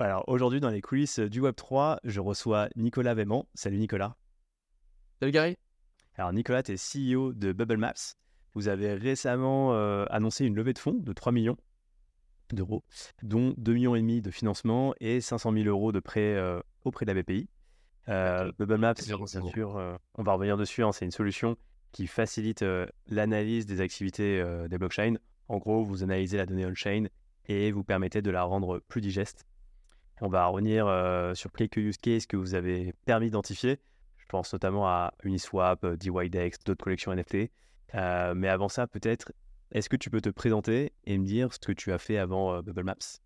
Alors aujourd'hui, dans les coulisses du Web3, je reçois Nicolas Véman. Salut Nicolas. Salut Gary. Alors Nicolas, tu es CEO de Bubble Maps. Vous avez récemment euh, annoncé une levée de fonds de 3 millions d'euros, dont 2 millions de financement et 500 000 euros de prêt euh, auprès de la BPI. Euh, Bubble Maps, bien sûr, on va revenir dessus, hein, c'est une solution qui facilite l'analyse des activités des blockchains. En gros, vous analysez la donnée on-chain et vous permettez de la rendre plus digeste. On va revenir sur quelques use cases que vous avez permis d'identifier. Je pense notamment à Uniswap, DYDEX, d'autres collections NFT. mais avant ça, peut-être, est-ce que tu peux te présenter et me dire ce que tu as fait avant Bubble Maps?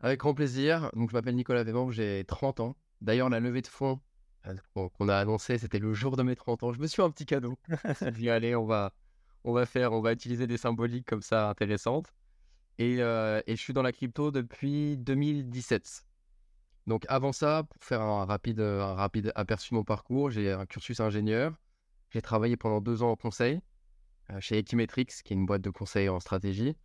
Avec grand plaisir. Donc, je m'appelle Nicolas Véban, j'ai 30 ans. D'ailleurs, la levée de fonds qu'on a annoncé, c'était le jour de mes 30 ans. Je me suis un petit cadeau. Je dit, allez, on va, on va faire, on va utiliser des symboliques comme ça intéressantes. Et, et je suis dans la crypto depuis 2017. Donc avant ça, pour faire un rapide, un rapide aperçu de mon parcours, j'ai un cursus ingénieur. J'ai travaillé pendant deux ans en conseil chez Equimetrix, qui est une boîte de conseil en stratégie.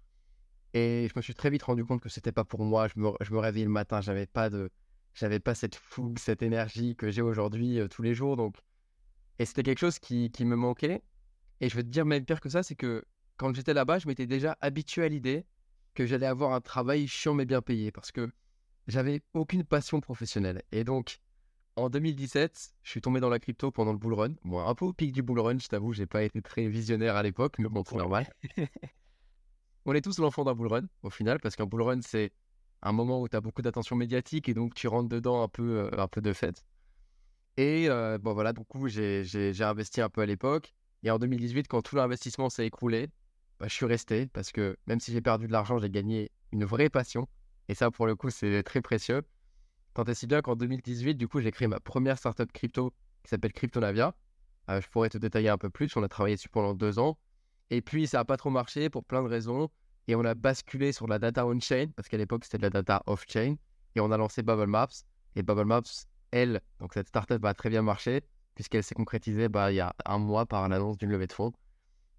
Et je me suis très vite rendu compte que c'était pas pour moi. Je me, je me réveillais le matin, j'avais pas de, j'avais pas cette fougue, cette énergie que j'ai aujourd'hui tous les jours. Donc, et c'était quelque chose qui, qui, me manquait. Et je vais te dire même pire que ça, c'est que quand j'étais là-bas, je m'étais déjà habitué à l'idée que j'allais avoir un travail chiant mais bien payé, parce que j'avais aucune passion professionnelle. Et donc, en 2017, je suis tombé dans la crypto pendant le bull run. Bon, un peu au pic du bull run, je t'avoue, j'ai pas été très visionnaire à l'époque, mais bon, c'est normal. On est tous l'enfant d'un bull run, au final, parce qu'un bull run, c'est un moment où tu as beaucoup d'attention médiatique et donc tu rentres dedans un peu, euh, un peu de fait. Et euh, bon, voilà, du coup, j'ai investi un peu à l'époque. Et en 2018, quand tout l'investissement s'est écroulé, bah, je suis resté parce que même si j'ai perdu de l'argent, j'ai gagné une vraie passion. Et ça, pour le coup, c'est très précieux. Tant et si bien qu'en 2018, du coup, j'ai créé ma première startup crypto qui s'appelle Cryptonavia. Euh, je pourrais te détailler un peu plus. On a travaillé dessus pendant deux ans. Et puis, ça n'a pas trop marché pour plein de raisons. Et on a basculé sur la data on-chain parce qu'à l'époque, c'était de la data off-chain. Et on a lancé Bubble Maps. Et Bubble Maps, elle, donc cette startup a très bien marché puisqu'elle s'est concrétisée bah, il y a un mois par l'annonce d'une levée de fonds.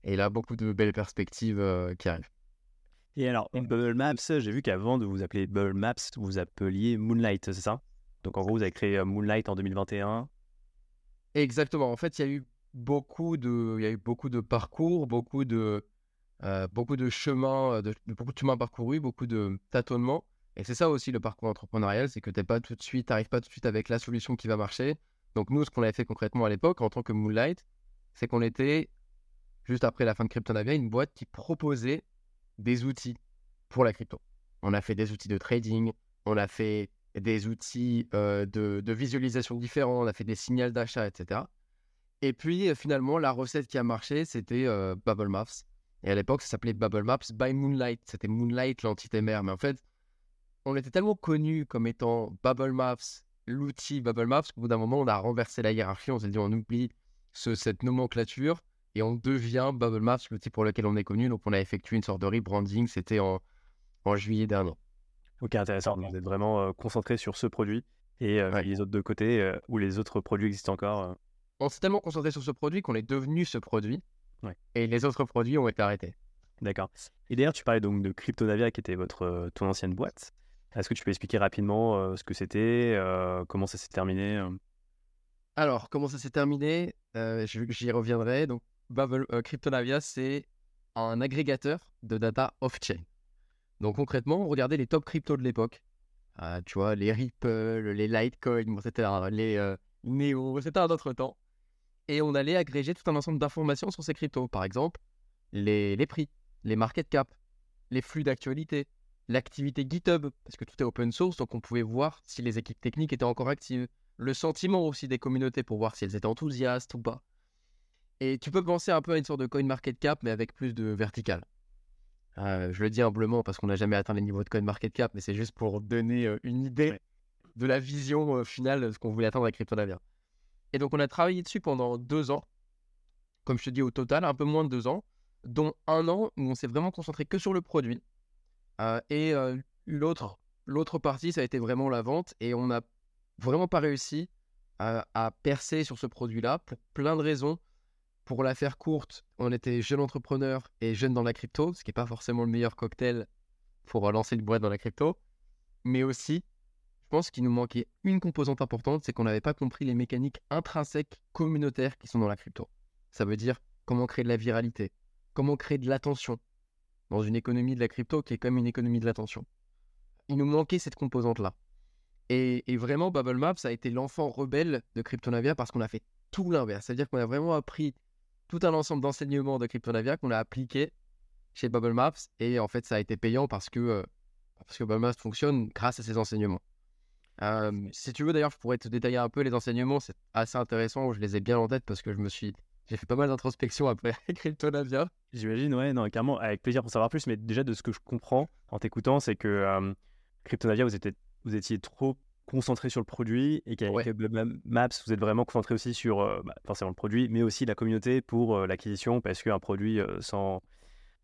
Et il a beaucoup de belles perspectives euh, qui arrivent. Et alors, Bubble Maps, j'ai vu qu'avant de vous appeler Bubble Maps, vous appeliez Moonlight, c'est ça? Donc en gros, vous avez créé euh, Moonlight en 2021. Exactement. En fait, il y a eu beaucoup de, il y a eu beaucoup de parcours, beaucoup de, euh, beaucoup de chemins, de, beaucoup de chemins parcourus, beaucoup de tâtonnements. Et c'est ça aussi le parcours entrepreneurial, c'est que t'es pas tout de suite, t'arrives pas tout de suite avec la solution qui va marcher. Donc nous, ce qu'on avait fait concrètement à l'époque en tant que Moonlight, c'est qu'on était juste après la fin de Cryptonavia, une boîte qui proposait des outils pour la crypto. On a fait des outils de trading, on a fait des outils euh, de, visualisation différents, on a fait des signaux d'achat, etc. Et puis euh, finalement, la recette qui a marché, c'était euh, Bubble Maps. Et à l'époque, ça s'appelait Bubble Maps by Moonlight. C'était Moonlight, l'entité mère. Mais en fait, on était tellement connus comme étant Bubble Maps, l'outil Bubble Maps, qu'au bout d'un moment, on a renversé la hiérarchie. On s'est dit, on oublie cette nomenclature et on devient Bubble Maps, l'outil pour lequel on est connu. Donc, on a effectué une sorte de rebranding. C'était en, en juillet dernier. Ok, intéressant. Vous êtes vraiment euh, concentré sur ce produit et euh, les autres de côté euh, ou les autres produits existent encore. On s'est tellement concentré sur ce produit qu'on est devenu ce produit et les autres produits ont été arrêtés. D'accord. Et d'ailleurs, tu parlais donc de Cryptonavia qui était votre ton ancienne boîte. Est-ce que tu peux expliquer rapidement ce que c'était, comment ça s'est terminé Alors, comment ça s'est terminé J'y reviendrai. Donc, Babel, euh, Cryptonavia, c'est un agrégateur de data off-chain. Donc concrètement, regardez les top cryptos de l'époque. Euh, tu vois, les Ripple, les Litecoin, c'était les euh, Neo, c'était un autre temps. Et on allait agréger tout un ensemble d'informations sur ces cryptos. Par exemple, les, les prix, les market cap, les flux d'actualité, l'activité GitHub, parce que tout est open source, donc on pouvait voir si les équipes techniques étaient encore actives. Le sentiment aussi des communautés pour voir si elles étaient enthousiastes ou pas. Et tu peux penser un peu à une sorte de coin market cap, mais avec plus de vertical. Euh, je le dis humblement parce qu'on n'a jamais atteint les niveaux de coin market cap, mais c'est juste pour donner euh, une idée de la vision euh, finale de ce qu'on voulait atteindre avec Cryptonavia. Et donc, on a travaillé dessus pendant deux ans, comme je te dis au total, un peu moins de deux ans, dont un an où on s'est vraiment concentré que sur le produit. et l'autre, l'autre partie, ça a été vraiment la vente, et on n'a vraiment pas réussi à percer sur ce produit-là pour plein de raisons pour la faire courte, on était jeune entrepreneur et jeune dans la crypto, ce qui n'est pas forcément le meilleur cocktail pour lancer une boîte dans la crypto. Mais aussi, pense qu'il nous manquait une composante importante, c'est qu'on n'avait pas compris les mécaniques intrinsèques communautaires qui sont dans la crypto. Ça veut dire comment créer de la viralité, comment créer de l'attention dans une économie de la crypto qui est comme une économie de l'attention. Il nous manquait cette composante-là. Et, vraiment, Bubble Maps a été l'enfant rebelle de Cryptonavia parce qu'on a fait tout l'inverse. C'est-à-dire qu'on a vraiment appris tout un ensemble d'enseignements de Cryptonavia qu'on a appliqué chez Bubble Maps. Et en fait, ça a été payant parce que, euh, parce que Bubble Maps fonctionne grâce à ces enseignements. Euh, si tu veux, d'ailleurs, je pourrais te détailler un peu les enseignements. C'est assez intéressant. Je les ai bien en tête parce que je me suis j'ai fait pas mal d'introspection après Cryptonavia. J'imagine, ouais, non, carrément, avec plaisir pour savoir plus. Mais déjà, de ce que je comprends en t'écoutant, c'est que euh, Cryptonavia, vous étiez, vous étiez trop concentré sur le produit et qu'avec ouais. Maps, vous êtes vraiment concentré aussi sur euh, bah, forcément le produit, mais aussi la communauté pour euh, l'acquisition parce qu'un produit sans,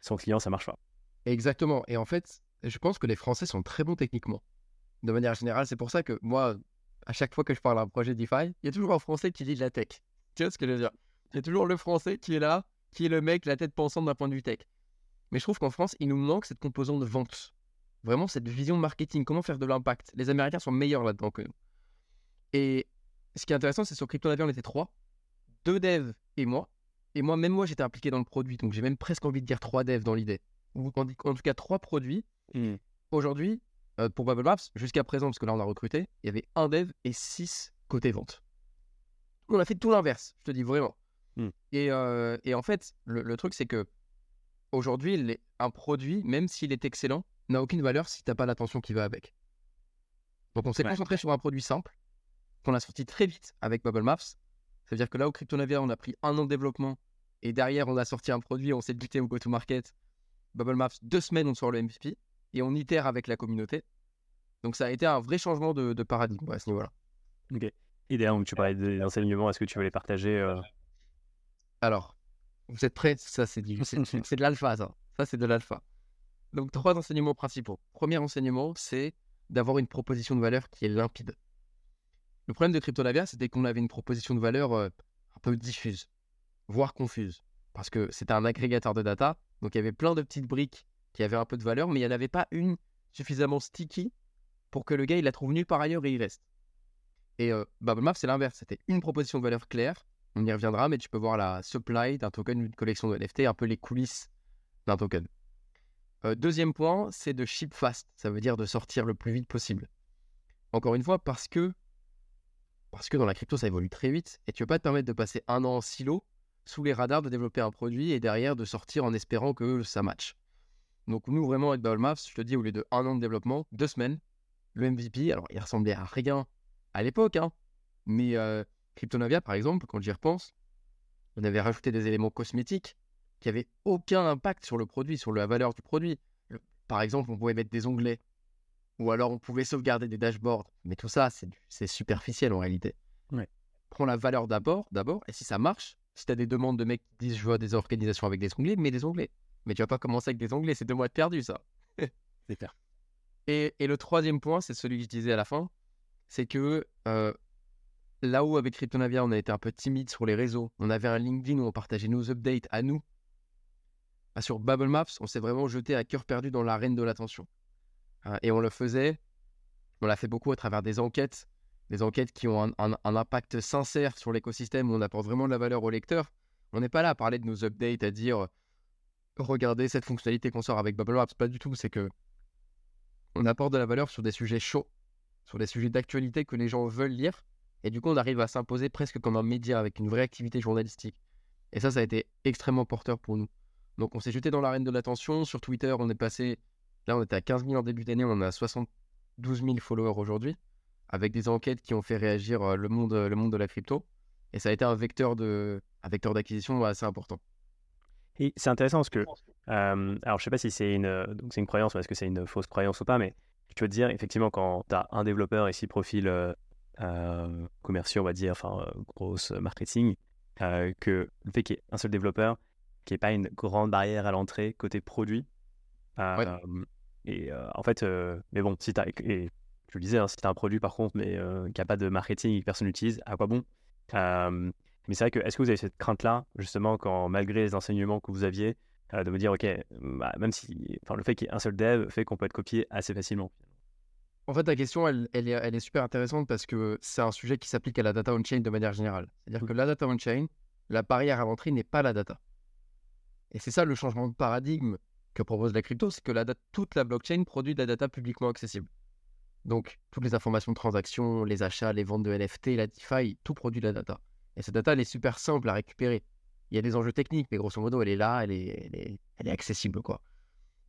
sans client, ça marche pas. Exactement. Et en fait, je pense que les Français sont très bons techniquement. De manière générale, c'est pour ça que moi, à chaque fois que je parle d'un projet DeFi, il y a toujours un Français qui dit de la tech. Tu vois ce que je veux dire? C'est toujours le français qui est là, qui est le mec, la tête pensante d'un point de vue tech. Mais je trouve qu'en France, il nous manque cette composante de vente. Vraiment, cette vision marketing, comment faire de l'impact. Les Américains sont meilleurs là-dedans que nous. Et ce qui est intéressant, c'est sur CryptoNavia, on était trois, deux devs et moi. Et moi, même moi, j'étais impliqué dans le produit, donc j'ai même presque envie de dire trois devs dans l'idée. Ou en, tout cas, trois produits. Mmh. Aujourd'hui, euh, pour Bubble Maps, jusqu'à présent, parce que là, on a recruté, il y avait un dev et six côté vente. On a fait tout l'inverse, je te dis vraiment. Mmh. Et, en fait, le, truc, c'est que aujourd'hui, un produit, même s'il est excellent, n'a aucune valeur si tu n'as pas l'attention qui va avec. Donc, on s'est concentré sur un produit simple qu'on a sorti très vite avec Bubble Maps. C'est-à-dire que là, au Cryptonavia, on a pris un an de développement et derrière, on a sorti un produit, on s'est buté au go-to-market. Bubble Maps, deux semaines, on sort le MVP et on itère avec la communauté. Donc, ça a été un vrai changement de, paradigme à ce niveau-là. Ok. Et tu parlais des enseignements, est-ce que tu veux les partager alors, vous êtes prêts? Ça, c'est de l'alpha, ça. Ça, c'est de l'alpha. Donc, trois enseignements principaux. Premier enseignement, c'est d'avoir une proposition de valeur qui est limpide. Le problème de Cryptonavia, c'était qu'on avait une proposition de valeur euh, un peu diffuse, voire confuse, parce que c'était un agrégateur de data, donc il y avait plein de petites briques qui avaient un peu de valeur, mais il n'y en avait pas une suffisamment sticky pour que le gars il la trouve nulle part ailleurs et il reste. Et euh, c'est l'inverse, c'était une proposition de valeur claire, on y reviendra, mais tu peux voir la supply d'un token d'une collection de NFT, un peu les coulisses d'un token. Euh, deuxième point, c'est de ship fast. Ça veut dire de sortir le plus vite possible. Encore une fois, parce que, dans la crypto, ça évolue très vite et tu ne peux pas te permettre de passer un an en silo sous les radars, de développer un produit et derrière de sortir en espérant que ça matche. Donc, nous, vraiment, avec Bubble je te dis, au lieu de un an de développement, deux semaines, le MVP, alors il ressemblait à rien à l'époque, hein, mais euh, Cryptonavia, par exemple, quand j'y repense, on avait rajouté des éléments cosmétiques qui n'avaient aucun impact sur le produit, sur la valeur du produit. Par exemple, on pouvait mettre des onglets ou alors on pouvait sauvegarder des dashboards. Mais tout ça, c'est superficiel en réalité. Prends la valeur d'abord, d'abord, et si ça marche, si tu as des demandes de mecs qui disent je veux des organisations avec des onglets, mets des onglets. Mais tu vas pas commencer avec des onglets, c'est deux mois de perdu ça. c'est clair. Et, le troisième point, c'est celui que je disais à la fin, c'est que euh, là où avec Cryptonavia, on a été un peu timide sur les réseaux, on avait un LinkedIn où on partageait nos updates à nous. Bah, sur Bubble Maps, on s'est vraiment jeté à cœur perdu dans l'arène de l'attention. Hein, et on le faisait, on l'a fait beaucoup à travers des enquêtes, des enquêtes qui ont un, impact sincère sur l'écosystème, où on apporte vraiment de la valeur au lecteur. On n'est pas là à parler de nos updates, à dire regardez cette fonctionnalité qu'on sort avec Bubble Maps, pas du tout. C'est que on apporte de la valeur sur des sujets chauds, sur des sujets d'actualité que les gens veulent lire et du coup, on arrive à s'imposer presque comme un média avec une vraie activité journalistique. Et ça, ça a été extrêmement porteur pour nous. Donc, on s'est jeté dans l'arène de l'attention. Sur Twitter, on est passé. Là, on était à 15 000 en début d'année, on a 72 000 followers aujourd'hui, avec des enquêtes qui ont fait réagir euh, le monde, le monde de la crypto. Et ça a été un vecteur de, un vecteur d'acquisition assez important. Et c'est intéressant parce que, euh, alors je sais pas si c'est une, donc c'est une croyance est-ce que c'est une fausse croyance ou pas, mais je peux te dire, effectivement, quand tu as un développeur ici profil euh, euh, commerciaux, on va dire, enfin, grosse marketing, que le fait qu'il y ait un seul développeur, qui n'y ait pas une grande barrière à l'entrée côté produit. Et en fait, mais bon, si tu as, et je le disais, hein, si tu as un produit par contre, mais qui n'a pas de marketing et que personne n'utilise, à quoi bon? Mais c'est vrai que, est-ce que vous avez cette crainte-là, justement, quand malgré les enseignements que vous aviez, de me dire, ok, bah, même si, le fait qu'il y ait un seul dev fait qu'on peut être copié assez facilement? En fait, ta question, elle, elle, est, elle est super intéressante parce que c'est un sujet qui s'applique à la data on-chain de manière générale. C'est-à-dire Mmh. que la data on-chain, la barrière à l'entrée n'est pas la data. Et c'est ça le changement de paradigme que propose la crypto, c'est que toute la blockchain produit de la data publiquement accessible. Donc, toutes les informations de transactions, les achats, les ventes de NFT, la DeFi, tout produit de la data. Et cette data, elle est super simple à récupérer. Il y a des enjeux techniques, mais grosso modo, elle est là, elle est accessible, quoi.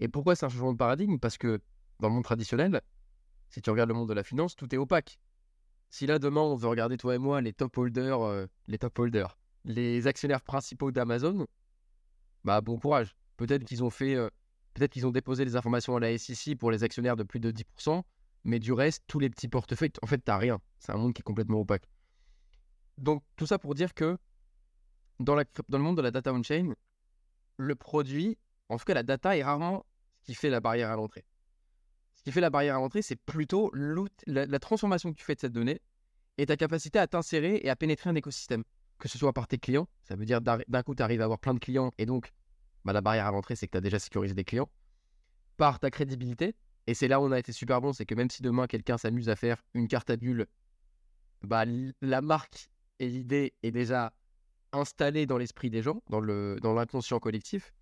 Et pourquoi c'est un changement de paradigme? Parce que dans le monde traditionnel, si tu regardes le monde de la finance, tout est opaque. Si là, demain, on veut regarder, toi et moi, les top holders, euh, les top holders, les actionnaires principaux d'Amazon, bah bon courage. Peut-être qu'ils ont fait, euh, peut-être qu'ils ont déposé les informations à la SEC pour les actionnaires de plus de 10%, mais du reste, tous les petits portefeuilles, en fait, t'as rien. C'est un monde qui est complètement opaque. Donc, tout ça pour dire que dans, la, dans le monde de la data on-chain, le produit, en tout cas la data, est rarement ce qui fait la barrière à l'entrée. Ce qui fait la barrière à l'entrée, c'est plutôt la transformation que tu fais de cette donnée et ta capacité à t'insérer et à pénétrer un écosystème. Que ce soit par tes clients, ça veut dire d'un coup, tu arrives à avoir plein de clients et donc bah, la barrière à l'entrée, c'est que tu as déjà sécurisé des clients. Par ta crédibilité, et c'est là où on a été super bon, c'est que même si demain quelqu'un s'amuse à faire une carte à bulles, bah, la marque et l'idée est déjà installée dans l'esprit des gens, dans le dans l'inconscient collectif.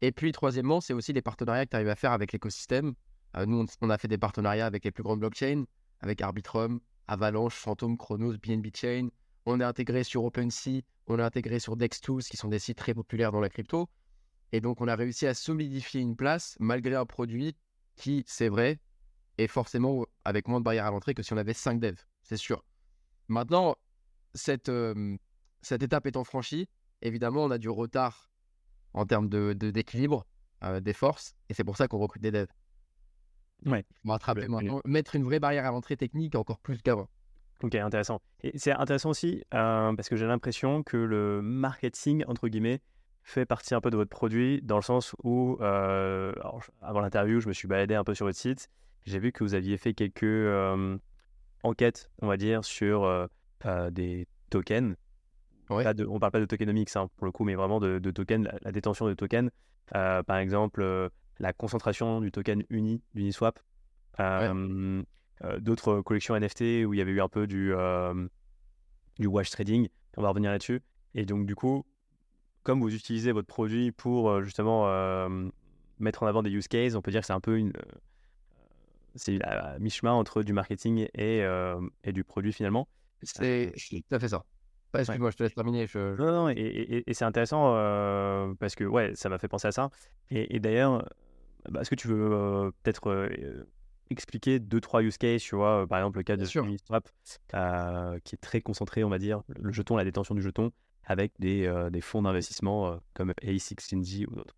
Et puis, troisièmement, c'est aussi les partenariats que tu arrives à faire avec l'écosystème. Euh, nous, on a fait des partenariats avec les plus grandes blockchains, avec Arbitrum, Avalanche, Phantom, Chronos, BNB Chain. On est intégré sur OpenSea, on est intégré sur Dex2, qui sont des sites très populaires dans la crypto. Et donc, on a réussi à solidifier une place malgré un produit qui, c'est vrai, est forcément avec moins de barrières à l'entrée que si on avait 5 devs, c'est sûr. Maintenant, cette, euh, cette étape étant franchie, évidemment, on a du retard en termes de, de- d'équilibre euh, des forces, et c'est pour ça qu'on recrute des devs. Ouais. Maintenant, mettre une vraie barrière à l'entrée technique encore plus qu'avant. Ok, intéressant. Et c'est intéressant aussi euh, parce que j'ai l'impression que le marketing, entre guillemets, fait partie un peu de votre produit dans le sens où, euh, alors, avant l'interview, je me suis baladé un peu sur votre site. J'ai vu que vous aviez fait quelques euh, enquêtes, on va dire, sur des tokens. Ouais. Pas de- on parle pas de tokenomics hein, pour le coup, mais vraiment de, de tokens, la, la détention de tokens. Par exemple, la concentration du token Uni, d'Uniswap. Euh, D'autres collections NFT où il y avait eu un peu du, euh, du wash trading. On va revenir là-dessus. Et donc, du coup, comme vous utilisez votre produit pour euh, justement euh, mettre en avant des use cases, on peut dire que c'est un peu une. euh, c'est à mi-chemin entre du marketing et, euh, et du produit finalement. C'est tout à fait ça. Bah, Excuse-moi, je te laisse terminer. Je... Non, non, et, et- et c'est intéressant euh, parce que ouais, ça m'a fait penser à ça. Et, d'ailleurs, bah, est-ce que tu veux euh, peut-être euh, expliquer deux, trois use cases, tu vois, par exemple le cas Bien de. Uniswap, euh, qui est très concentré, on va dire, le jeton, la détention du jeton, avec des, euh, des fonds d'investissement euh, comme A16Z ou d'autres.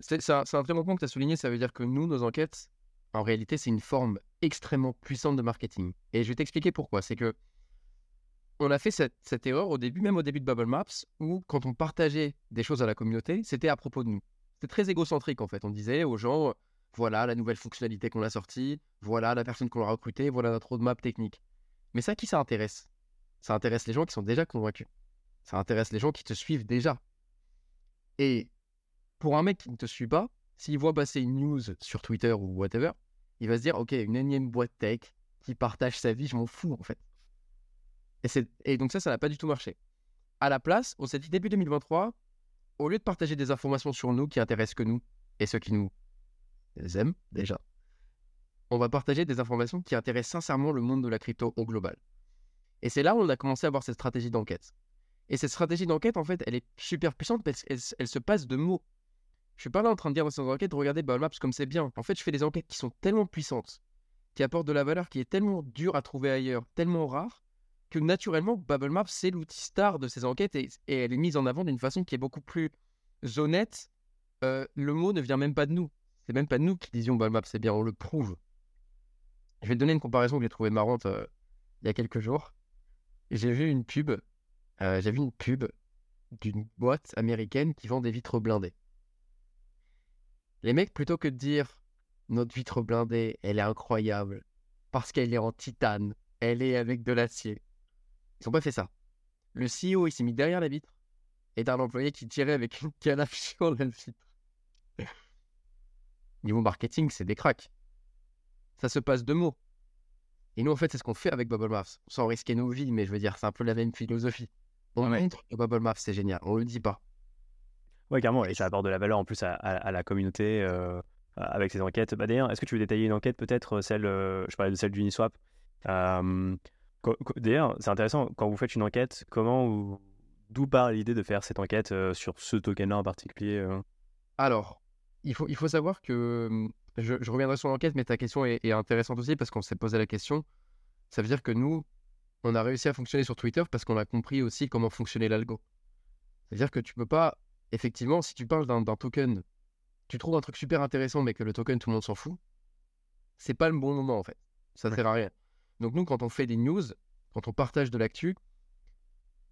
C'est un, un très bon point que tu as souligné. Ça veut dire que nous, nos enquêtes, en réalité, c'est une forme extrêmement puissante de marketing. Et je vais t'expliquer pourquoi. C'est que on a fait cette, cette erreur au début, même au début de Bubble Maps, où quand on partageait des choses à la communauté, c'était à propos de nous. C'était très égocentrique en fait. On disait aux gens, voilà la nouvelle fonctionnalité qu'on a sortie, voilà la personne qu'on a recrutée, voilà notre roadmap technique. Mais ça, qui ça intéresse? Ça intéresse les gens qui sont déjà convaincus. Ça intéresse les gens qui te suivent déjà. Et pour un mec qui ne te suit pas, s'il voit passer une news sur Twitter ou whatever, il va se dire, ok, une énième boîte tech qui partage sa vie, je m'en fous en fait. Et, et donc ça, ça n'a pas du tout marché. À la place, on s'est dit début 2023, au lieu de partager des informations sur nous qui intéressent que nous et ceux qui nous aiment déjà, on va partager des informations qui intéressent sincèrement le monde de la crypto au global. Et c'est là où on a commencé à avoir cette stratégie d'enquête. Et cette stratégie d'enquête, en fait, elle est super puissante parce qu'elle se passe de mots. Je suis pas là en train de dire dans ces enquêtes, regardez Bubble Maps comme c'est bien. En fait, je fais des enquêtes qui sont tellement puissantes, qui apportent de la valeur qui est tellement dure à trouver ailleurs, tellement rare, que naturellement, Bubble Maps, c'est l'outil star de ces enquêtes et, et elle est mise en avant d'une façon qui est beaucoup plus honnête. Euh, le mot ne vient même pas de nous. C'est même pas nous qui disions Bubble Maps, c'est bien, on le prouve. Je vais te donner une comparaison que j'ai trouvée marrante euh, il y a quelques jours. J'ai vu une pub, euh, j'ai vu une pub d'une boîte américaine qui vend des vitres blindées. Les mecs, plutôt que de dire notre vitre blindée, elle est incroyable parce qu'elle est en titane, elle est avec de l'acier, ils n'ont pas fait ça. Le CEO, il s'est mis derrière la vitre et t'as un employé qui tirait avec une à sur la vitre. Niveau marketing, c'est des cracks. Ça se passe de mots. Et nous, en fait, c'est ce qu'on fait avec Bubble Maps, sans risquer nos vies, mais je veux dire, c'est un peu la même philosophie. On montre que Bubble Maps, c'est génial, on le dit pas. Ouais, carrément, et ça apporte de la valeur en plus à, la communauté euh, avec ces enquêtes. Bah, D'ailleurs, est-ce que tu veux détailler une enquête, peut-être celle, euh, je parlais de celle d'Uniswap. Euh, D'ailleurs, c'est intéressant, quand vous faites une enquête, comment d'où part l'idée de faire cette enquête sur ce token-là en particulier Alors, il faut, il faut savoir que je, reviendrai sur l'enquête, mais ta question est, intéressante aussi parce qu'on s'est posé la question. Ça veut dire que nous, on a réussi à fonctionner sur Twitter parce qu'on a compris aussi comment fonctionnait l'algo. C'est-à-dire que tu peux pas, effectivement, si tu parles d'un token, tu trouves un truc super intéressant, mais que le token, tout le monde s'en fout, c'est pas le bon moment en fait. Ça ne sert à rien. Donc nous, quand on fait des news, quand on partage de l'actu,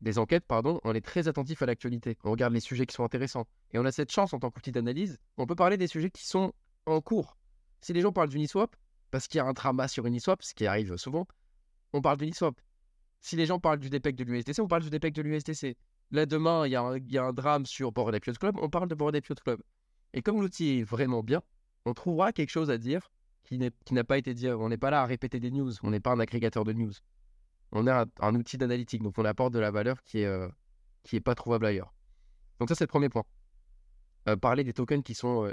des enquêtes, pardon, on est très attentif à l'actualité. On regarde les sujets qui sont intéressants. Et on a cette chance en tant qu'outil d'analyse, on peut parler des sujets qui sont en cours. Si les gens parlent d'Uniswap, parce qu'il y a un drama sur Uniswap, ce qui arrive souvent, on parle d'Uniswap. Si les gens parlent du DPEC de l'USDC, on parle du DPEC de l'USDC. Là, demain, il y, a un, drame sur Bored Ape Club, on parle de Bored Ape Club. Et comme l'outil est vraiment bien, on trouvera quelque chose à dire qui n'a pas été dit. On n'est pas là à répéter des news, on n'est pas un agrégateur de news. On est un, outil d'analytique, donc on apporte de la valeur qui est, euh, qui est pas trouvable ailleurs. Donc ça, c'est le premier point. Euh, parler des tokens qui sont... Euh,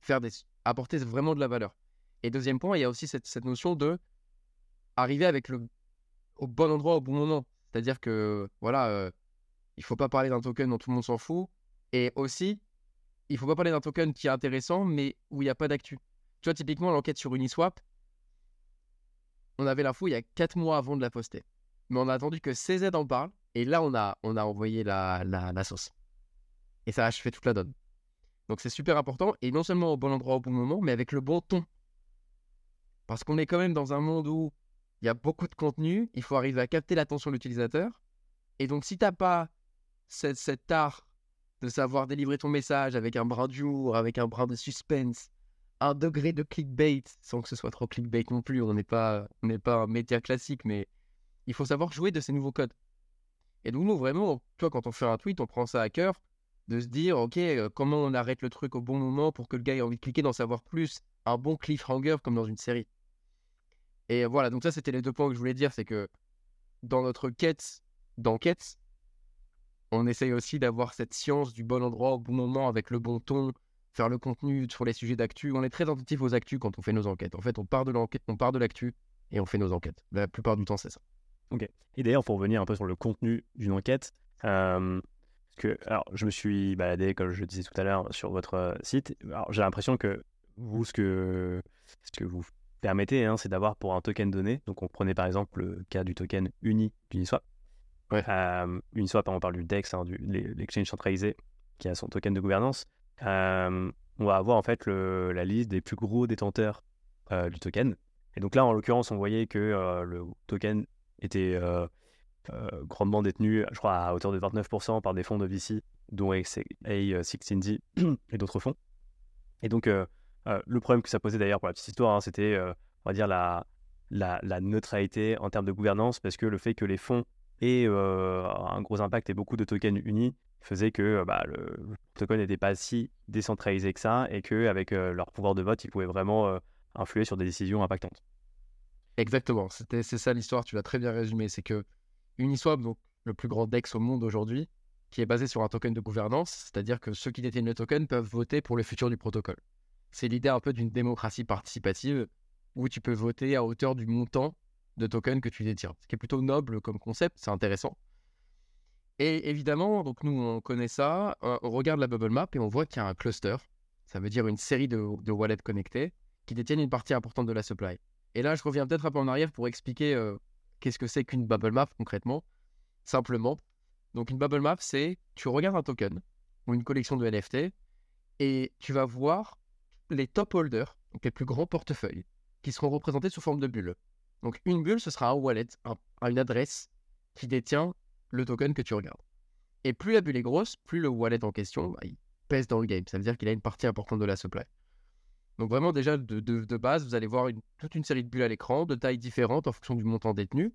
faire des, apporter vraiment de la valeur. Et deuxième point, il y a aussi cette, notion de arriver avec le au bon endroit au bon moment. C'est-à-dire que voilà, il faut pas parler d'un token dont tout le monde s'en fout. Et aussi, il faut pas parler d'un token qui est intéressant, mais où il n'y a pas d'actu. Tu vois, typiquement, l'enquête sur Uniswap, on avait l'info il y a 4 mois avant de la poster. Mais on a attendu que CZ en parle, et là, on a, on a envoyé la, la, sauce. Et ça a achevé toute la donne. Donc c'est super important, et non seulement au bon endroit au bon moment, mais avec le bon ton. Parce qu'on est quand même dans un monde où il y a beaucoup de contenu, il faut arriver à capter l'attention de l'utilisateur. Et donc si tu n'as pas cette, cet art de savoir délivrer ton message avec un brin d'humour, avec un brin de suspense, un degré de clickbait, sans que ce soit trop clickbait non plus, on n'est pas, pas un média classique, mais il faut savoir jouer de ces nouveaux codes. Et donc nous, vraiment, toi, quand on fait un tweet, on prend ça à cœur, de se dire, OK, euh, comment on arrête le truc au bon moment pour que le gars ait envie de cliquer, d'en savoir plus, un bon cliffhanger comme dans une série. Et voilà, donc ça, c'était les deux points que je voulais dire, c'est que dans notre quête d'enquête, on essaye aussi d'avoir cette science du bon endroit au bon moment, avec le bon ton, faire le contenu sur les sujets d'actu. On est très attentif aux actus quand on fait nos enquêtes. En fait, on part de l'enquête, on part de l'actu et on fait nos enquêtes. La plupart du temps, c'est ça. Ok. Et d'ailleurs, pour revenir un peu sur le contenu d'une enquête, euh, que, alors, je me suis baladé, comme je disais tout à l'heure, sur votre euh, site. j'ai l'impression que vous, ce que, ce que vous permettez, hein, c'est d'avoir pour un token donné. Donc, on prenait par exemple le cas du token uni d'Uniswap. Ouais. Euh, Uniswap, on parle du DEX, hein, du, l'exchange centralisé, qui a son token de gouvernance. On va avoir en fait la liste des plus gros détenteurs du token. Et donc là, en l'occurrence, on voyait que le token était grandement détenu, je crois, à hauteur de 29% par des fonds de VC, dont A16D et d'autres fonds. Et donc, le problème que ça posait d'ailleurs pour la petite histoire, hein, c'était, on va dire, la, neutralité en termes de gouvernance, parce que le fait que les fonds aient un gros impact et beaucoup de tokens unis faisait que bah, le token n'était pas si décentralisé que ça, et qu'avec leur pouvoir de vote, ils pouvaient vraiment influer sur des décisions impactantes. Exactement, c'est ça l'histoire, tu l'as très bien résumé, c'est que Uniswap, donc le plus grand DEX au monde aujourd'hui, qui est basé sur un token de gouvernance, c'est-à-dire que ceux qui détiennent le token peuvent voter pour le futur du protocole. C'est l'idée un peu d'une démocratie participative où tu peux voter à hauteur du montant de token que tu détiens. Ce qui est plutôt noble comme concept, c'est intéressant. Et évidemment, donc nous on connaît ça, on regarde la bubble map et on voit qu'il y a un cluster, ça veut dire une série de, de wallets connectés qui détiennent une partie importante de la supply. Et là, je reviens peut-être un peu en arrière pour expliquer euh, Qu'est-ce que c'est qu'une bubble map concrètement Simplement, donc une bubble map, c'est tu regardes un token ou une collection de NFT et tu vas voir les top holders, donc les plus grands portefeuilles, qui seront représentés sous forme de bulles. Donc une bulle, ce sera un wallet, une adresse qui détient le token que tu regardes. Et plus la bulle est grosse, plus le wallet en question, bah, pèse dans le game. Ça veut dire qu'il a une partie importante de la supply. Donc vraiment déjà de, base, vous allez voir toute une série de bulles à l'écran, de tailles différentes en fonction du montant détenu.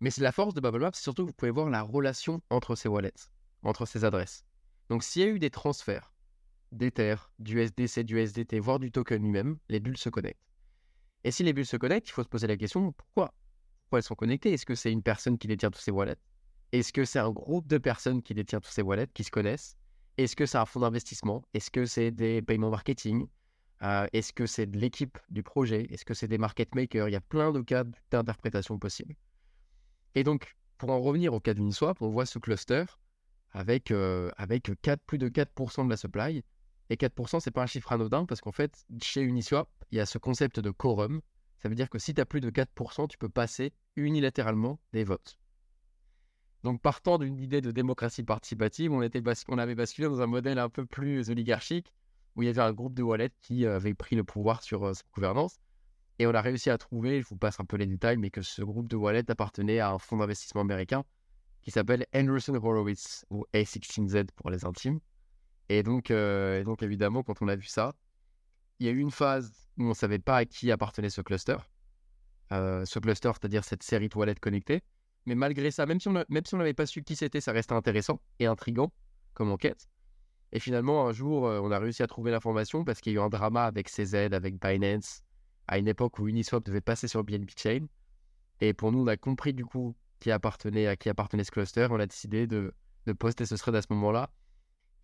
Mais c'est la force de BubbleMap, c'est surtout que vous pouvez voir la relation entre ces wallets, entre ces adresses. Donc s'il y a eu des transferts d'Ether, du SDC, du SDT, voire du token lui-même, les bulles se connectent. Et si les bulles se connectent, il faut se poser la question pourquoi? Pourquoi elles sont connectées? Est-ce que c'est une personne qui détient tous ces wallets? Est-ce que c'est un groupe de personnes qui détient tous ces wallets, qui se connaissent? Est-ce que c'est un fonds d'investissement? Est-ce que c'est des paiements marketing? Euh, Est-ce que c'est de l'équipe du projet? Est-ce que c'est des market makers? Il y a plein de cas d'interprétation possibles. Et donc, pour en revenir au cas d'Uniswap, on voit ce cluster avec, euh, avec 4, plus de 4% de la supply. Et 4%, c'est pas un chiffre anodin parce qu'en fait, chez Uniswap, il y a ce concept de quorum. Ça veut dire que si tu as plus de 4%, tu peux passer unilatéralement des votes. Donc, partant d'une idée de démocratie participative, on, était on avait basculé dans un modèle un peu plus oligarchique où il y avait un groupe de wallets qui euh, avait pris le pouvoir sur euh, gouvernance. Et on a réussi à trouver, je vous passe un peu les détails, mais que ce groupe de wallets appartenait à un fonds d'investissement américain qui s'appelle Anderson Horowitz, ou A16Z pour les intimes. Et donc, euh, évidemment, quand on a vu ça, il y a eu une phase où on ne savait pas à qui appartenait ce cluster. Euh, ce cluster, c'est-à-dire cette série de wallets connectées. Mais malgré ça, même si on n'avait pas su qui c'était, ça restait intéressant et intrigant comme enquête. Et finalement, un jour, euh, on a réussi à trouver l'information parce qu'il y a eu un drama avec CZ, avec Binance, à une époque où Uniswap devait passer sur BNB Chain. Et pour nous, on a compris du coup qui appartenait à qui appartenait ce cluster. On a décidé de, de poster ce thread à ce moment-là.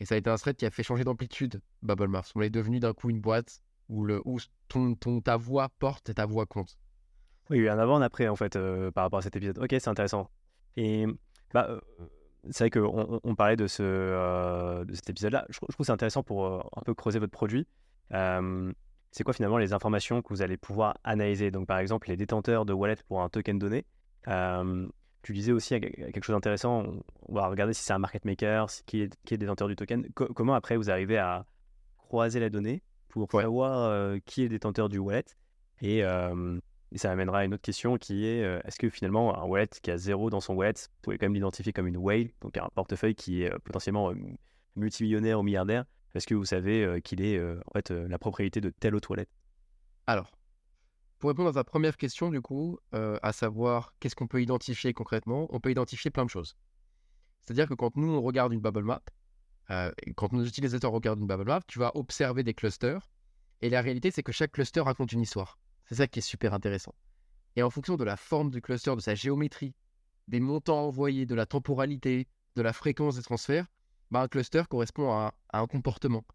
Et ça a été un thread qui a fait changer d'amplitude Bubble On est devenu d'un coup une boîte où, le, où ton, ton, ta voix porte et ta voix compte. Oui, il y a un avant, un après, en fait, euh, par rapport à cet épisode. Ok, c'est intéressant. Et bah, euh, c'est vrai qu'on on parlait de, ce, euh, de cet épisode-là. Je, trouve que c'est intéressant pour un peu creuser votre produit. c'est quoi finalement les informations que vous allez pouvoir analyser? Donc, par exemple, les détenteurs de wallet pour un token donné. Tu disais aussi quelque chose d'intéressant. On va regarder si c'est un market maker, qui, est, qui est détenteur du token. comment après vous arrivez à croiser la donnée pour savoir qui est détenteur du wallet? Et et ça amènera à une autre question qui est euh, est-ce que finalement un wallet qui a zéro dans son wallet, vous pouvez quand même l'identifier comme une whale, donc un portefeuille qui est euh, potentiellement euh, multimillionnaire ou milliardaire, parce que vous savez qu'il est en fait la propriété de telle autre wallet? Alors, pour répondre à ta première question, du coup, à savoir qu'est-ce qu'on peut identifier concrètement, on peut identifier plein de choses. C'est-à-dire que quand nous, on regarde une bubble map, quand nos utilisateurs regardent une bubble map, tu vas observer des clusters, et la réalité, c'est que chaque cluster raconte une histoire. C'est ça qui est super intéressant. Et en fonction de la forme du cluster, de sa géométrie, des montants envoyés, de la temporalité, de la fréquence des transferts, bah, un cluster correspond à, un comportement.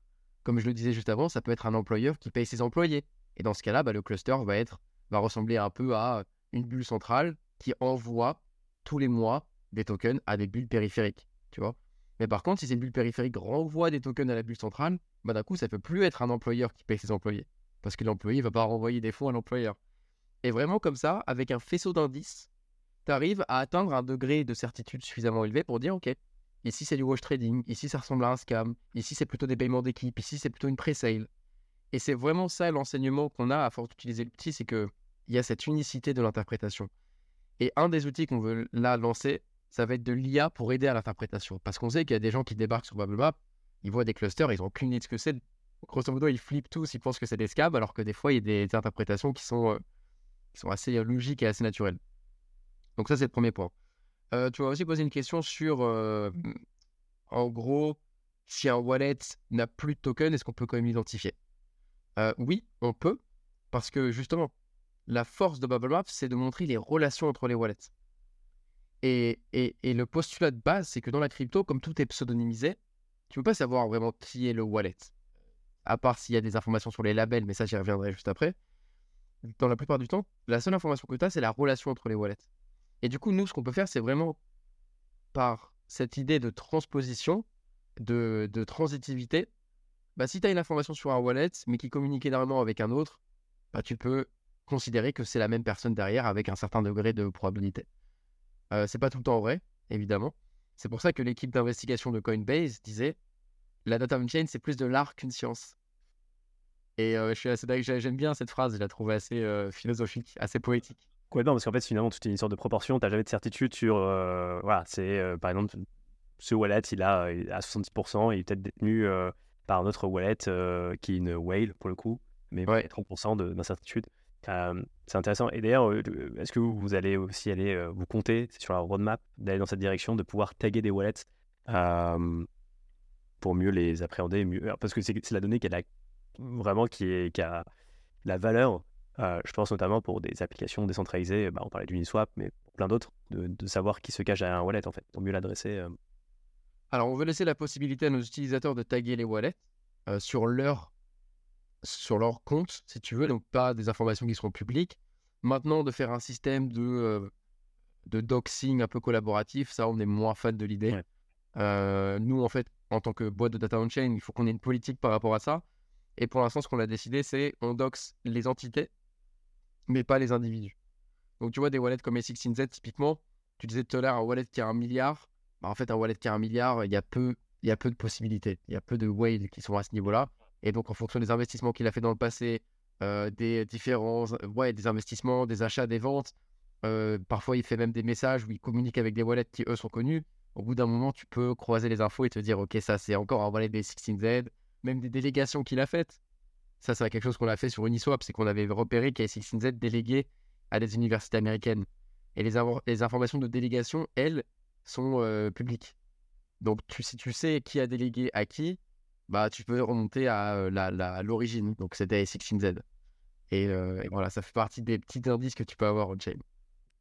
Comme je le disais juste avant, ça peut être un employeur qui paye ses employés. Et dans ce cas-là, bah, le cluster va, ressembler un peu à une bulle centrale qui envoie tous les mois des tokens à des bulles périphériques. Tu vois Mais par contre, si ces bulles périphériques renvoient des tokens à la bulle centrale, bah, d'un coup, ça ne peut plus être un employeur qui paye ses employés parce que l'employé ne va pas renvoyer des fonds à l'employeur. Et vraiment comme ça, avec un faisceau d'indices, tu arrives à atteindre un degré de certitude suffisamment élevé pour dire, OK, ici c'est du wash trading, ici ça ressemble à un scam, ici c'est plutôt des paiements d'équipe, ici c'est plutôt une pre-sale. Et c'est vraiment ça l'enseignement qu'on a à force d'utiliser l'outil, c'est qu'il y a cette unicité de l'interprétation. Et un des outils qu'on veut là lancer, ça va être de l'IA pour aider à l'interprétation. Parce qu'on sait qu'il y a des gens qui débarquent sur BubbleMap, ils voient des clusters, ils n'ont aucune idée de ce que c'est grosso modo, ils flippent tous, ils pensent que c'est des scabs, alors que des fois, il y a des, interprétations qui sont, euh, qui sont assez euh, logiques et assez naturelles. Donc ça, c'est le premier point. Euh, tu vas aussi poser une question sur, en gros, si un wallet n'a plus de token, est-ce qu'on peut quand même l'identifier? Oui, on peut, parce que justement, la force de BubbleMap, c'est de montrer les relations entre les wallets. Et, et, et, le postulat de base, c'est que dans la crypto, comme tout est pseudonymisé, tu ne peux pas savoir vraiment qui est le wallet à part s'il y a des informations sur les labels, mais ça j'y reviendrai juste après, dans la plupart du temps, la seule information que tu as, c'est la relation entre les wallets. Et du coup, nous, ce qu'on peut faire, c'est vraiment par cette idée de transposition, de, transitivité, bah, si tu as une information sur un wallet, mais qui communique énormément avec un autre, bah, tu peux considérer que c'est la même personne derrière avec un certain degré de probabilité. Euh, c'est pas tout le temps vrai, évidemment. C'est pour ça que l'équipe d'investigation de Coinbase disait la data chain, c'est plus de l'art qu'une science. Et je suis assez j'aime bien cette phrase, je la trouve assez philosophique, assez poétique. Complètement, parce qu'en fait, finalement, tout est une sorte de proportion. Tu n'as jamais de certitude sur. voilà, c'est par exemple, ce wallet, il a à 70%, il est peut-être détenu par un autre wallet qui est une whale pour le coup, mais ouais. 30% d'incertitude. c'est intéressant. Et d'ailleurs, est-ce que vous, allez aussi aller, vous compter sur la roadmap, d'aller dans cette direction, de pouvoir taguer des wallets pour mieux les appréhender, mieux, parce que c'est la donnée qu'elle a vraiment qui, est, qui a la valeur je pense notamment pour des applications décentralisées, bah, on parlait d'Uniswap, mais pour plein d'autres, de, savoir qui se cache derrière un wallet en fait, pour mieux l'adresser. Alors, on veut laisser la possibilité à nos utilisateurs de taguer les wallets sur leur sur leur compte, si tu veux, donc pas des informations qui seront publiques. Maintenant, de faire un système de, de doxing un peu collaboratif, ça, on est moins fan de l'idée. nous, en fait, en tant que boîte de data on-chain, il faut qu'on ait une politique par rapport à ça. Et pour l'instant, ce qu'on a décidé, c'est on doxe les entités, mais pas les individus. Donc, tu vois, des wallets comme A16Z, typiquement, tu disais tout à l'heure, un wallet qui a un milliard. Bah, en fait, un wallet qui a un milliard, il y a peu, il y a peu de possibilités. Il y a peu de whales qui sont à ce niveau-là. Et donc, en fonction des investissements qu'il a fait dans le passé, euh, des différents ouais, des investissements, des achats, des ventes, euh, parfois il fait même des messages où il communique avec des wallets qui, eux, sont connus. Au bout d'un moment, tu peux croiser les infos et te dire, OK, ça, c'est encore un wallet des 16Z, même des délégations qu'il a faites. Ça, c'est quelque chose qu'on a fait sur Uniswap, c'est qu'on avait repéré qu'il y 16Z délégué à des universités américaines. Et les, les informations de délégation, elles, sont euh. Donc, si tu sais qui a délégué à qui, bah, tu peux remonter à l'origine. Donc, c'était 16Z. Et, voilà, ça fait partie des petits indices que tu peux avoir on-chain.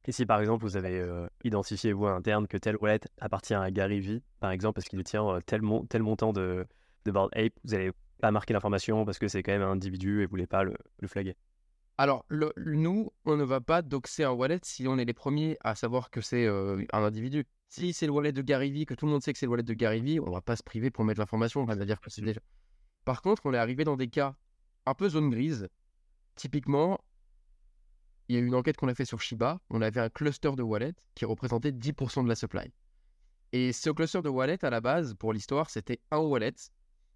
Et si par exemple vous avez identifié vous à interne que tel wallet appartient à Gary V, par exemple, parce qu'il détient tel, tel montant de, de Ape, vous n'allez pas marquer l'information parce que c'est quand même un individu et vous voulez pas le, le flaguer. Alors, le, nous, on ne va pas doxer un wallet si on est les premiers à savoir que c'est un individu. Si c'est le wallet de Gary Vee, que tout le monde sait que c'est le wallet de Gary Vee, on va pas se priver pour mettre l'information. On va dire que c'est déjà. Par contre, on est arrivé dans des cas un peu zone grise. Typiquement, il y a eu une enquête qu'on a fait sur Shiba. On avait un cluster de wallets qui représentait 10% de la supply. Et ce cluster de wallets, à la base, pour l'histoire, c'était un wallet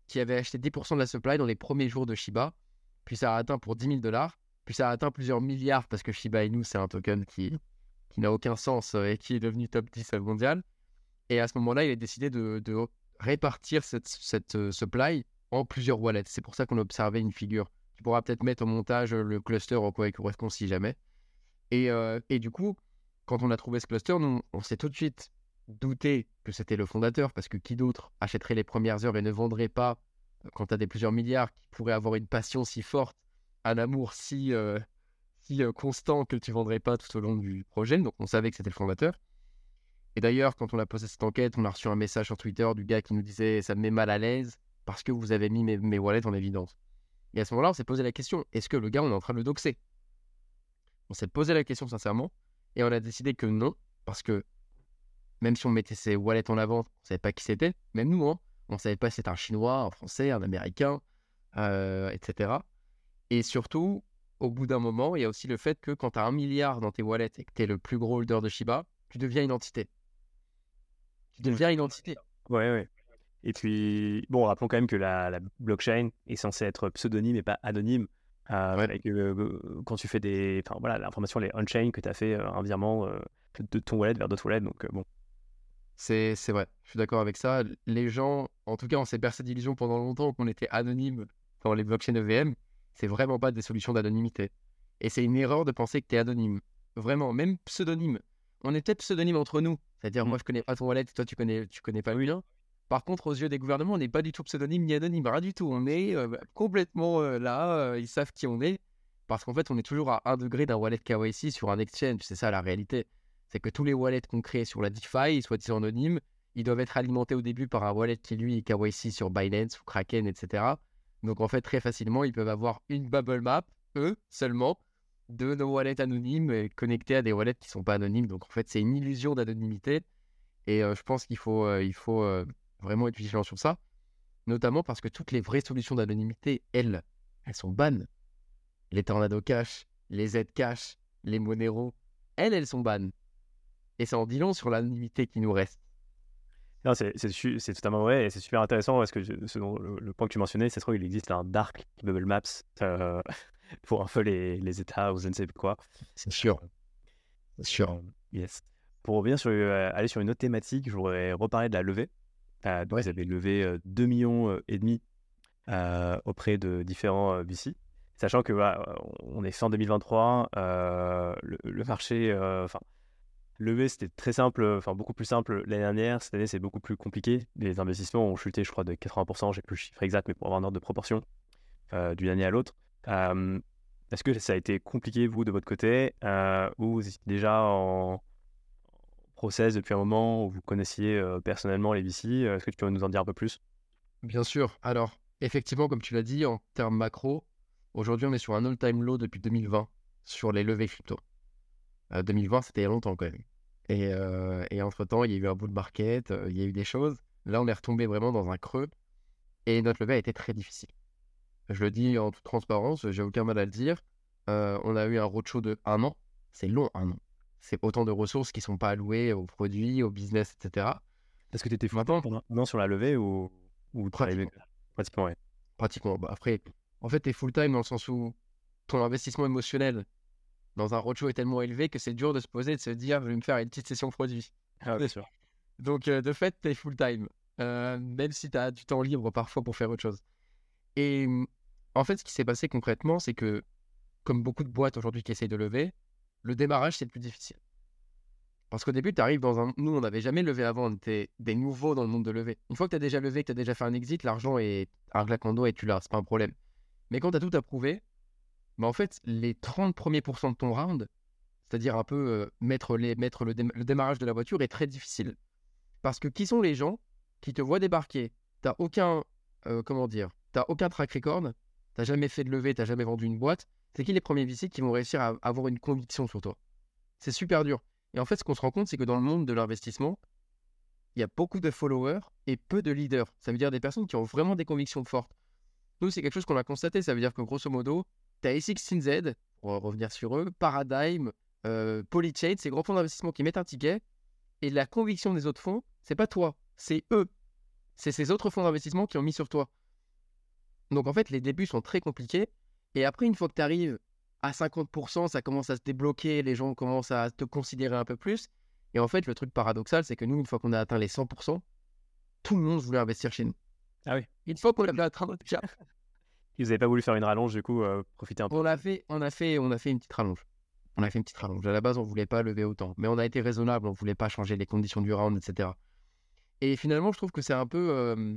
qui avait acheté 10% de la supply dans les premiers jours de Shiba. Puis ça a atteint pour 10 000 dollars. Puis ça a atteint plusieurs milliards parce que Shiba Inu, c'est un token qui, n'a aucun sens euh, et qui est devenu top 10 mondial. Et à ce moment-là, il a décidé de, répartir cette, euh, supply en plusieurs wallets. C'est pour ça qu'on a observé une figure. Tu pourras peut-être mettre au montage le cluster au quoi il correspond si jamais. Et, euh, du coup, quand on a trouvé ce cluster, nous, on s'est tout de suite douté que c'était le fondateur, parce que qui d'autre achèterait les premières heures et ne vendrait pas, quand tu des plusieurs milliards, qui pourrait avoir une passion si forte, un amour si, si constant que tu vendrais pas tout au long du projet. Donc on savait que c'était le fondateur. Et d'ailleurs, quand on a posé cette enquête, on a reçu un message sur Twitter du gars qui nous disait ça me met mal à l'aise parce que vous avez mis mes, mes wallets en évidence. Et à ce moment-là, on s'est posé la question est-ce que le gars, on est en train de le doxer? On s'est posé la question sincèrement et on a décidé que non, parce que même si on mettait ses wallets en avant, on ne savait pas qui c'était, même nous, hein, on ne savait pas si c'était un Chinois, un Français, un Américain, euh, etc. Et surtout, au bout d'un moment, il y a aussi le fait que quand tu as un milliard dans tes wallets et que tu es le plus gros holder de Shiba, tu deviens une entité. Tu deviens une entité. Ouais, ouais. Et puis, bon, rappelons quand même que la, blockchain est censée être pseudonyme et pas anonyme. Euh, euh, quand tu fais des. Enfin, voilà, l'information, elle est on-chain, que tu as fait euh, un virement de ton wallet vers d'autres wallets. Donc, bon. C'est vrai, je suis d'accord avec ça. Les gens, en tout cas, on s'est percé d'illusion pendant longtemps qu'on était anonyme dans les blockchains EVM c'est vraiment pas des solutions d'anonymité. Et c'est une erreur de penser que tu es anonyme. Vraiment, même pseudonyme. On est peut-être pseudonyme entre nous. C'est-à-dire, moi, je connais pas ton wallet, toi, tu connais, tu connais pas lui là. Par contre, aux yeux des gouvernements, on n'est pas du tout pseudonyme ni anonyme, rien du tout. On est euh, complètement euh, là, euh, ils savent qui on est. Parce qu'en fait, on est toujours à 1 degré d'un wallet KYC sur un exchange. C'est ça la réalité. C'est que tous les wallets qu'on crée sur la DeFi, soit-ils anonymes, ils doivent être alimentés au début par un wallet qui, lui, est KYC sur Binance ou Kraken, etc. Donc en fait, très facilement, ils peuvent avoir une bubble map, eux seulement, de nos wallets anonymes connectés à des wallets qui ne sont pas anonymes. Donc en fait, c'est une illusion d'anonymité. Et euh, je pense qu'il faut, euh, il faut euh, vraiment être vigilant sur ça. Notamment parce que toutes les vraies solutions d'anonymité, elles, elles sont bannes. Les Tornado Cash, les Z-Cash, les Monero, elles, elles sont bannes. Et ça en dit long sur l'anonymité qui nous reste. Non, c'est totalement vrai et c'est super intéressant parce que le, point que tu mentionnais, c'est trop il existe un dark Bubble Maps euh, pour un peu les, les, États ou je ne sais quoi. C'est sûr. C'est sûr. Euh, yes. Pour revenir sur, euh, aller sur une autre thématique, je voudrais reparler de la levée. Euh, Vous avez levé 2 millions et demi auprès de différents VC. Sachant que voilà, on est fin 2023, le, le, marché, enfin Lever, c'était très simple, enfin beaucoup plus simple l'année dernière. Cette année, c'est beaucoup plus compliqué. Les investissements ont chuté, je crois, de 80%. J'ai plus le chiffre exact, mais pour avoir un ordre de proportion euh, d'une année à l'autre. Est-ce que ça a été compliqué, vous, de votre côté, euh, ou vous étiez déjà en process depuis un moment, où vous connaissiez euh, personnellement les VC Est-ce que tu peux nous en dire un peu plus? Bien sûr. Alors, effectivement, comme tu l'as dit, en termes macro, aujourd'hui, on est sur un all-time low depuis 2020 sur les levées crypto. 2020, c'était il y longtemps quand même. Et, et entre-temps, il y a eu un bout de market, il y a eu des choses. Là, on est retombé vraiment dans un creux. Et notre levée a été très difficile. Je le dis en toute transparence, j'ai aucun mal à le dire. Euh, on a eu un roadshow de un an. C'est long, un an. C'est autant de ressources qui ne sont pas allouées aux produits, au business, etc. Est-ce que tu étais maintenant pendant sur la levée ou, ou pratiquement Pratiquement, oui. Pratiquement. Bah, après, en fait, tu es full-time dans le sens où ton investissement émotionnel dans un roadshow est tellement élevé que c'est dur de se poser et de se dire je vais me faire une petite session produit. Ah, bien sûr. Donc, euh, de fait, tu es full-time. Euh, même si tu as du temps libre parfois pour faire autre chose. Et mmh, en fait, ce qui s'est passé concrètement, c'est que, comme beaucoup de boîtes aujourd'hui qui essayent de lever, le démarrage, c'est le plus difficile. Parce qu'au début, tu arrives dans un. Nous, on n'avait jamais levé avant, on était des nouveaux dans le monde de lever. Une fois que tu as déjà levé, que tu as déjà fait un exit, l'argent est un claquement d'eau et tu l'as, c'est pas un problème. Mais quand tu as tout approuvé, bah en fait, les 30 premiers pourcents de ton round, c'est-à-dire un peu mettre, les, mettre le, démarrage de la voiture, est très difficile. Parce que qui sont les gens qui te voient débarquer T'as aucun. Comment dire T'as aucun track record t'as jamais fait de levée, t'as jamais vendu une boîte, c'est qui les premiers VC qui vont réussir à avoir une conviction sur toi? C'est super dur. Et en fait, ce qu'on se rend compte, c'est que dans le monde de l'investissement, il y a beaucoup de followers et peu de leaders. Ça veut dire des personnes qui ont vraiment des convictions fortes. Nous, c'est quelque chose qu'on a constaté. Ça veut dire que grosso modo, tu as A16Z, pour revenir sur eux, Paradigm, euh, Polychain, ces gros fonds d'investissement qui mettent un ticket. Et la conviction des autres fonds, c'est pas toi, c'est eux. C'est ces autres fonds d'investissement qui ont mis sur toi. Donc en fait, les débuts sont très compliqués. Et après, une fois que tu arrives à 50%, ça commence à se débloquer, les gens commencent à te considérer un peu plus. Et en fait, le truc paradoxal, c'est que nous, une fois qu'on a atteint les 100%, tout le monde voulait investir chez nous. Ah oui. Une fois qu'on a atteint notre cap. Ils n'avaient pas voulu faire une rallonge, du coup, euh, profiter un peu. On a, fait, on, a fait, on a fait une petite rallonge. On a fait une petite rallonge. À la base, on ne voulait pas lever autant. Mais on a été raisonnable, on ne voulait pas changer les conditions du round, etc. Et finalement, je trouve que c'est un peu, euh,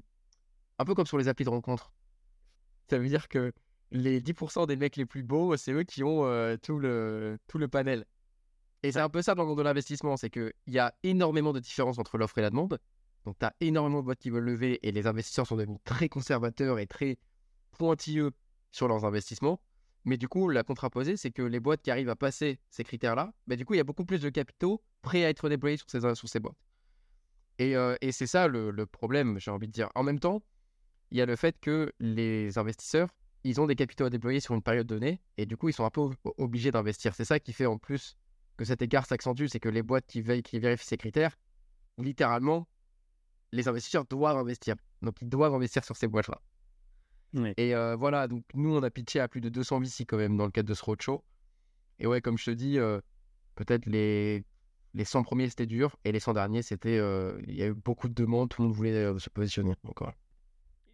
un peu comme sur les applis de rencontre. Ça veut dire que les 10% des mecs les plus beaux, c'est eux qui ont tout, le, tout le panel. Et c'est un peu ça dans le monde de l'investissement, c'est qu'il y a énormément de différences entre l'offre et la demande. Donc, tu as énormément de boîtes qui veulent lever et les investisseurs sont devenus très conservateurs et très pointilleux sur leurs investissements. Mais du coup, la contraposée, c'est que les boîtes qui arrivent à passer ces critères-là, bah, du coup, il y a beaucoup plus de capitaux prêts à être déployés sur ces, sur ces boîtes. Et, et c'est ça le, le problème, j'ai envie de dire. En même temps, il y a le fait que les investisseurs, ils ont des capitaux à déployer sur une période donnée et du coup, ils sont un peu obligés d'investir. C'est ça qui fait en plus que cet écart s'accentue, c'est que les boîtes qui, veillent, qui vérifient ces critères, littéralement, les investisseurs doivent investir. Donc, ils doivent investir sur ces boîtes-là. Et euh, voilà, donc nous, on a pitché à plus de 200 VC quand même dans le cadre de ce roadshow. Et ouais, comme je te dis, euh, peut-être les, les 100 premiers, c'était dur. Et les 100 derniers, c'était. Euh, il y a eu beaucoup de demandes, tout le monde voulait se positionner. Donc,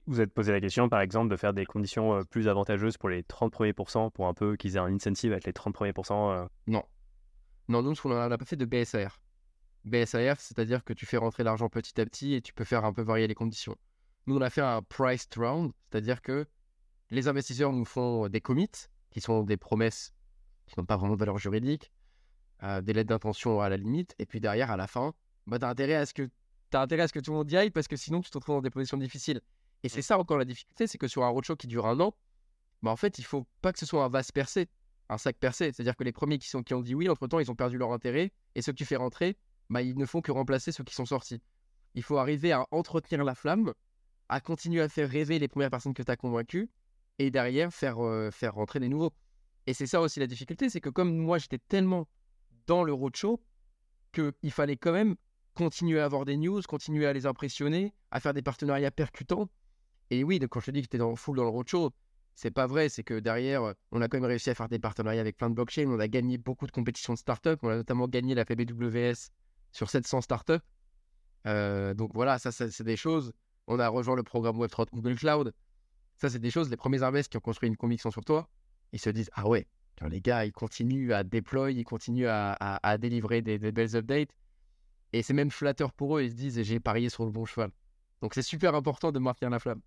vous êtes posé la question, par exemple, de faire des conditions euh, plus avantageuses pour les 30 premiers pourcents, pour un peu qu'ils aient un incentive avec les 30 premiers pourcents euh? Non. Non, nous, on n'a pas fait de BSAR. BSAR, c'est-à-dire que tu fais rentrer l'argent petit à petit et tu peux faire un peu varier les conditions. Nous, on a fait un priced round, c'est-à-dire que les investisseurs nous font des commits, qui sont des promesses qui n'ont pas vraiment de valeur juridique, euh, des lettres d'intention à la limite, et puis derrière, à la fin, bah, tu as intérêt à ce que as intérêt à ce que tout le monde y aille parce que sinon tu te retrouves dans des positions difficiles. Et c'est ça encore la difficulté, c'est que sur un roadshow qui dure un an, bah en fait, il faut pas que ce soit un vase percé, un sac percé. C'est-à-dire que les premiers qui, sont, qui ont dit oui, entre-temps, ils ont perdu leur intérêt. Et ceux que tu fais rentrer, bah, ils ne font que remplacer ceux qui sont sortis. Il faut arriver à entretenir la flamme, à continuer à faire rêver les premières personnes que tu as convaincues, et derrière faire, euh, faire rentrer des nouveaux. Et c'est ça aussi la difficulté, c'est que comme moi, j'étais tellement dans le roadshow, qu'il fallait quand même continuer à avoir des news, continuer à les impressionner, à faire des partenariats percutants et oui, quand je te dis que es dans, full dans le roadshow, c'est pas vrai. C'est que derrière, on a quand même réussi à faire des partenariats avec plein de blockchains. On a gagné beaucoup de compétitions de startups. On a notamment gagné la PBWS sur 700 startups. Euh, donc voilà, ça, c'est des choses. On a rejoint le programme Web3 Google Cloud. Ça, c'est des choses. Les premiers investisseurs qui ont construit une conviction sur toi, ils se disent Ah ouais, les gars, ils continuent à déployer, ils continuent à, délivrer des, des, belles updates. Et c'est même flatteur pour eux. Ils se disent J'ai parié sur le bon cheval. Donc c'est super important de maintenir la flamme.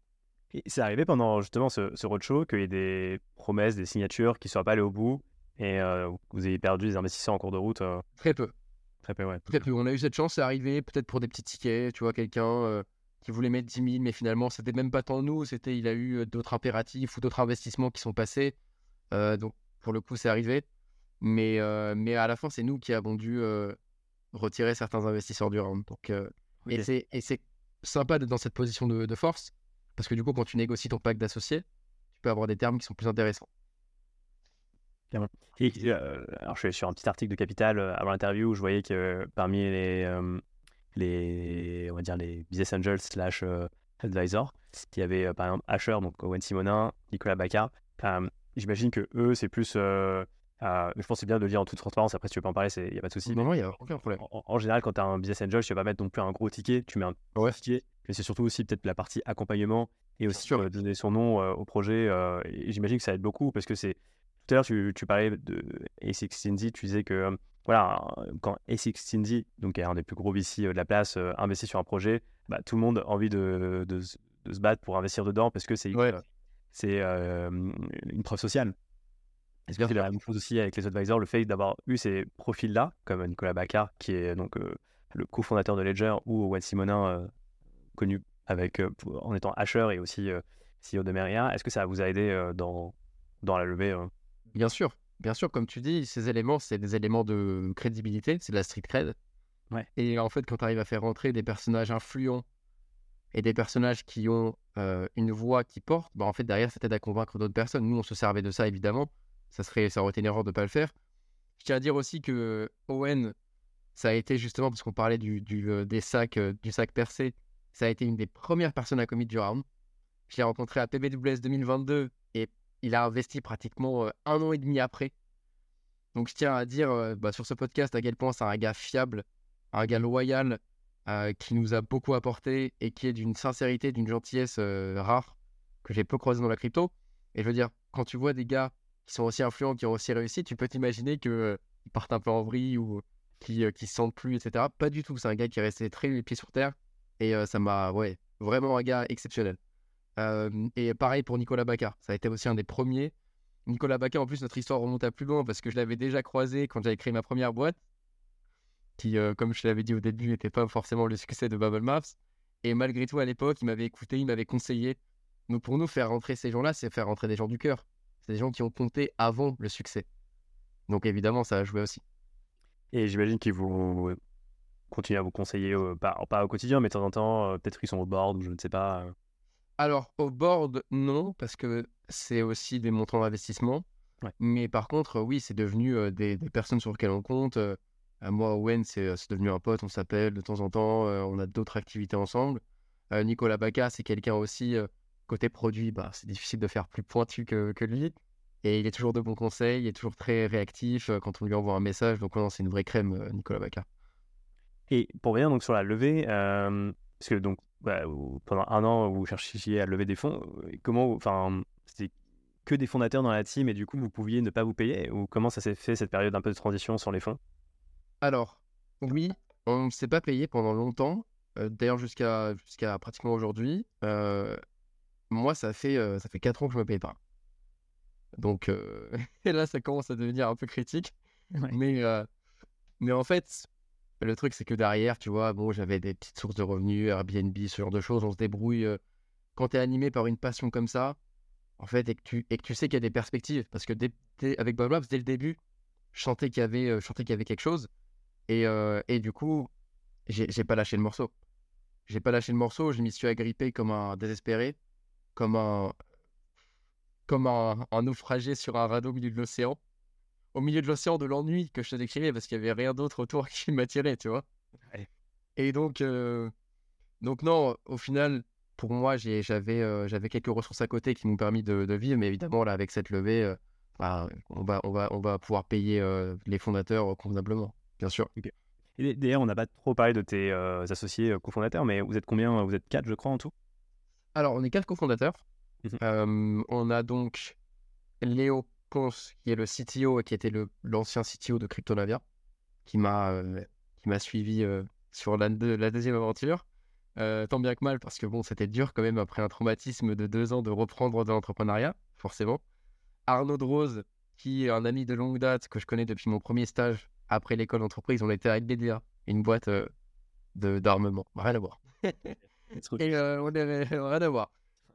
C'est arrivé pendant justement ce, ce roadshow qu'il y ait des promesses, des signatures qui ne soient pas allées au bout et euh, vous ayez perdu des investisseurs en cours de route euh, Très peu. Très peu, ouais. Très peu. On a eu cette chance, c'est arrivé peut-être pour des petits tickets, tu vois, quelqu'un euh, qui voulait mettre 10 000, mais finalement, c'était même pas tant nous, c'était il a eu euh, d'autres impératifs ou d'autres investissements qui sont passés. Euh, donc, pour le coup, c'est arrivé. Mais, euh, mais à la fin, c'est nous qui avons dû euh, retirer certains investisseurs du round. Donc, euh, et c'est- Et c'est sympa d'être dans cette position de, de force, parce que du coup, quand tu négocies ton pack d'associés, tu peux avoir des termes qui sont plus intéressants. Et, alors, je suis sur un petit article de Capital avant l'interview où je voyais que parmi les, les, on va dire les business angels slash euh, advisors, il y avait euh, par exemple Asher, donc Owen Simonin, Nicolas Bacca. J'imagine que eux, c'est plus. euh, euh, je pense que c'est bien de le dire en toute transparence. Après, si tu veux pas en parler, il n'y a pas de souci. Non, non, il n'y a aucun problème. En, en général, quand tu as un business angel, tu vas pas mettre non plus un gros ticket, tu mets un Ouais. ticket, mais c'est surtout aussi peut-être la partie accompagnement et aussi sûr. donner son nom au projet. et j'imagine que ça aide beaucoup parce que c'est. Tout à l'heure, tu, tu parlais de A16Z, tu disais que voilà, quand A16Z, donc qui est un des plus gros VC euh, de la place, euh, investit sur un projet, bah, tout le monde a envie de, de, se- de se battre pour investir dedans parce que c'est Ouais. c'est euh, une preuve sociale. Est-ce que c'est la même chose aussi avec les advisors, le fait d'avoir eu ces profils-là, comme Nicolas Baccar, qui est donc euh, le cofondateur de Ledger, ou Wade Simonin, euh, connu avec, pour- en étant Asher et aussi CEO de Meria, est-ce que ça vous a aidé dans, dans la levée Bien sûr, bien sûr, comme tu dis, ces éléments, c'est des éléments de crédibilité, c'est de la street cred. Ouais. Et en fait, quand tu arrives à faire rentrer des personnages influents et des personnages qui ont euh, une voix qui porte, bah en fait, derrière, ça t'aide à convaincre d'autres personnes. Nous, on se servait de ça, évidemment. Ça, serait, ça aurait été une erreur de ne pas le faire. Je tiens à dire aussi que Owen, ça a été justement, parce qu'on parlait du, du, euh, des sacs, euh, du sac percé, ça a été une des premières personnes à commit du round. Je l'ai rencontré à PBWS 2022 et il a investi pratiquement euh, un an et demi après. Donc je tiens à dire euh, bah, sur ce podcast à quel point c'est un gars fiable, un gars loyal, euh, qui nous a beaucoup apporté et qui est d'une sincérité, d'une gentillesse rare que j'ai peu croisé dans la crypto. Et je veux dire, quand tu vois des gars qui sont aussi influents, qui ont aussi réussi, tu peux t'imaginer qu'ils partent un peu en vrille ou qui, qui se sentent plus, etc. Pas du tout. C'est un gars qui est resté très les pieds sur terre et ça m'a, ouais, vraiment un gars exceptionnel. Et pareil pour Nicolas Baccar. Ça a été aussi un des premiers. Nicolas Baccar, en plus, notre histoire remonte à plus loin parce que je l'avais déjà croisé quand j'avais créé ma première boîte, qui, euh, comme je l'avais dit au début, n'était pas forcément le succès de Bubble Maps. Et malgré tout, à l'époque, il m'avait écouté, il m'avait conseillé. Donc pour nous, faire rentrer ces gens-là, c'est faire rentrer des gens du cœur. C'est des gens qui ont compté avant le succès. Donc évidemment, ça a joué aussi. Et j'imagine qu'ils vont continuer à vous conseiller, euh, pas, pas au quotidien, mais de temps en temps, euh, peut-être qu'ils sont au board ou je ne sais pas. Alors, au board, non, parce que c'est aussi des montants d'investissement. Ouais. Mais par contre, oui, c'est devenu euh, des, des personnes sur lesquelles on compte. Euh, moi, Owen, c'est c'est devenu un pote, on s'appelle de temps en temps, euh, on a d'autres activités ensemble. Nicolas Bacca, c'est quelqu'un aussi, côté produit, bah, c'est difficile de faire plus pointu que, que lui. Et il est toujours de bons conseils, il est toujours très réactif quand on lui envoie un message. Donc, non, c'est une vraie crème, Nicolas Bacca. Et pour revenir donc sur la levée, parce que donc bah, pendant un an vous cherchiez à lever des fonds, comment, enfin, c'était que des fondateurs dans la team et du coup vous pouviez ne pas vous payer ou comment ça s'est fait cette période un peu de transition sur les fonds? Alors, oui, on ne s'est pas payé pendant longtemps, euh, d'ailleurs jusqu'à jusqu'à pratiquement aujourd'hui. Euh, moi, ça fait, euh, ça fait 4 ans que je me paye pas. Donc, et là, ça commence à devenir un peu critique. Ouais. Mais, mais en fait, le truc, c'est que derrière, tu vois, bon, j'avais des petites sources de revenus, Airbnb, ce genre de choses, on se débrouille. quand tu es animé par une passion comme ça, en fait, et que tu, et que tu sais qu'il y a des perspectives, parce que dès, avec Bob Labs, dès le début, je sentais qu'il y avait, euh, qu'il y avait quelque chose. Et, et du coup, j'ai pas lâché le morceau. J'ai pas lâché le morceau, je m'y suis agrippé comme un désespéré, comme un, comme un, un naufragé sur un radeau au milieu de l'océan. Au milieu de l'océan de l'ennui que je te décrivais parce qu'il y avait rien d'autre autour qui m'attirait, tu vois? Ouais. Et donc, euh, donc non, au final, pour moi, j'avais euh, quelques ressources à côté qui m'ont permis de, de vivre, mais évidemment, là, avec cette levée, euh, bah, on, va, on, va, on va pouvoir payer les fondateurs convenablement, bien sûr. Et d'ailleurs, on n'a pas trop parlé de tes associés cofondateurs, mais vous êtes combien Vous êtes quatre, je crois, en tout? Alors, on est quatre cofondateurs. Euh, on a donc Léo Qui est le CTO et qui était l'ancien CTO de Cryptonavia, qui m'a euh, qui m'a suivi euh, sur la, deux- la deuxième aventure. Euh, tant bien que mal, parce que bon, c'était dur quand même après un traumatisme de deux ans de reprendre de l'entrepreneuriat, forcément. Arnaud de Rose, qui est un ami de longue date que je connais depuis mon premier stage après l'école d'entreprise, on était à LBDA, une boîte euh, d'armement, rien à voir. et on est rien à voir.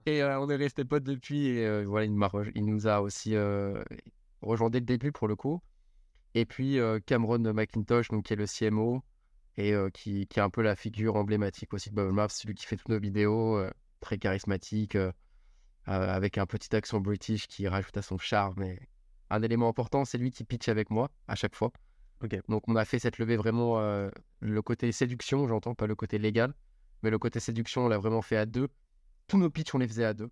Et euh, on est resté potes depuis. Et euh, voilà, il, m'a re- il nous a aussi euh, rejoint dès le début pour le coup. Et puis Cameron McIntosh, donc, qui est le CMO et qui, qui est un peu la figure emblématique aussi de Bubble Maps, celui qui fait toutes nos vidéos, très charismatique, avec un petit accent british qui rajoute à son charme. Et un élément important, c'est lui qui pitch avec moi à chaque fois. Donc on a fait cette levée vraiment euh, le côté séduction, j'entends pas le côté légal, mais le côté séduction, on l'a vraiment fait à deux. Tous nos pitchs, on les faisait à deux.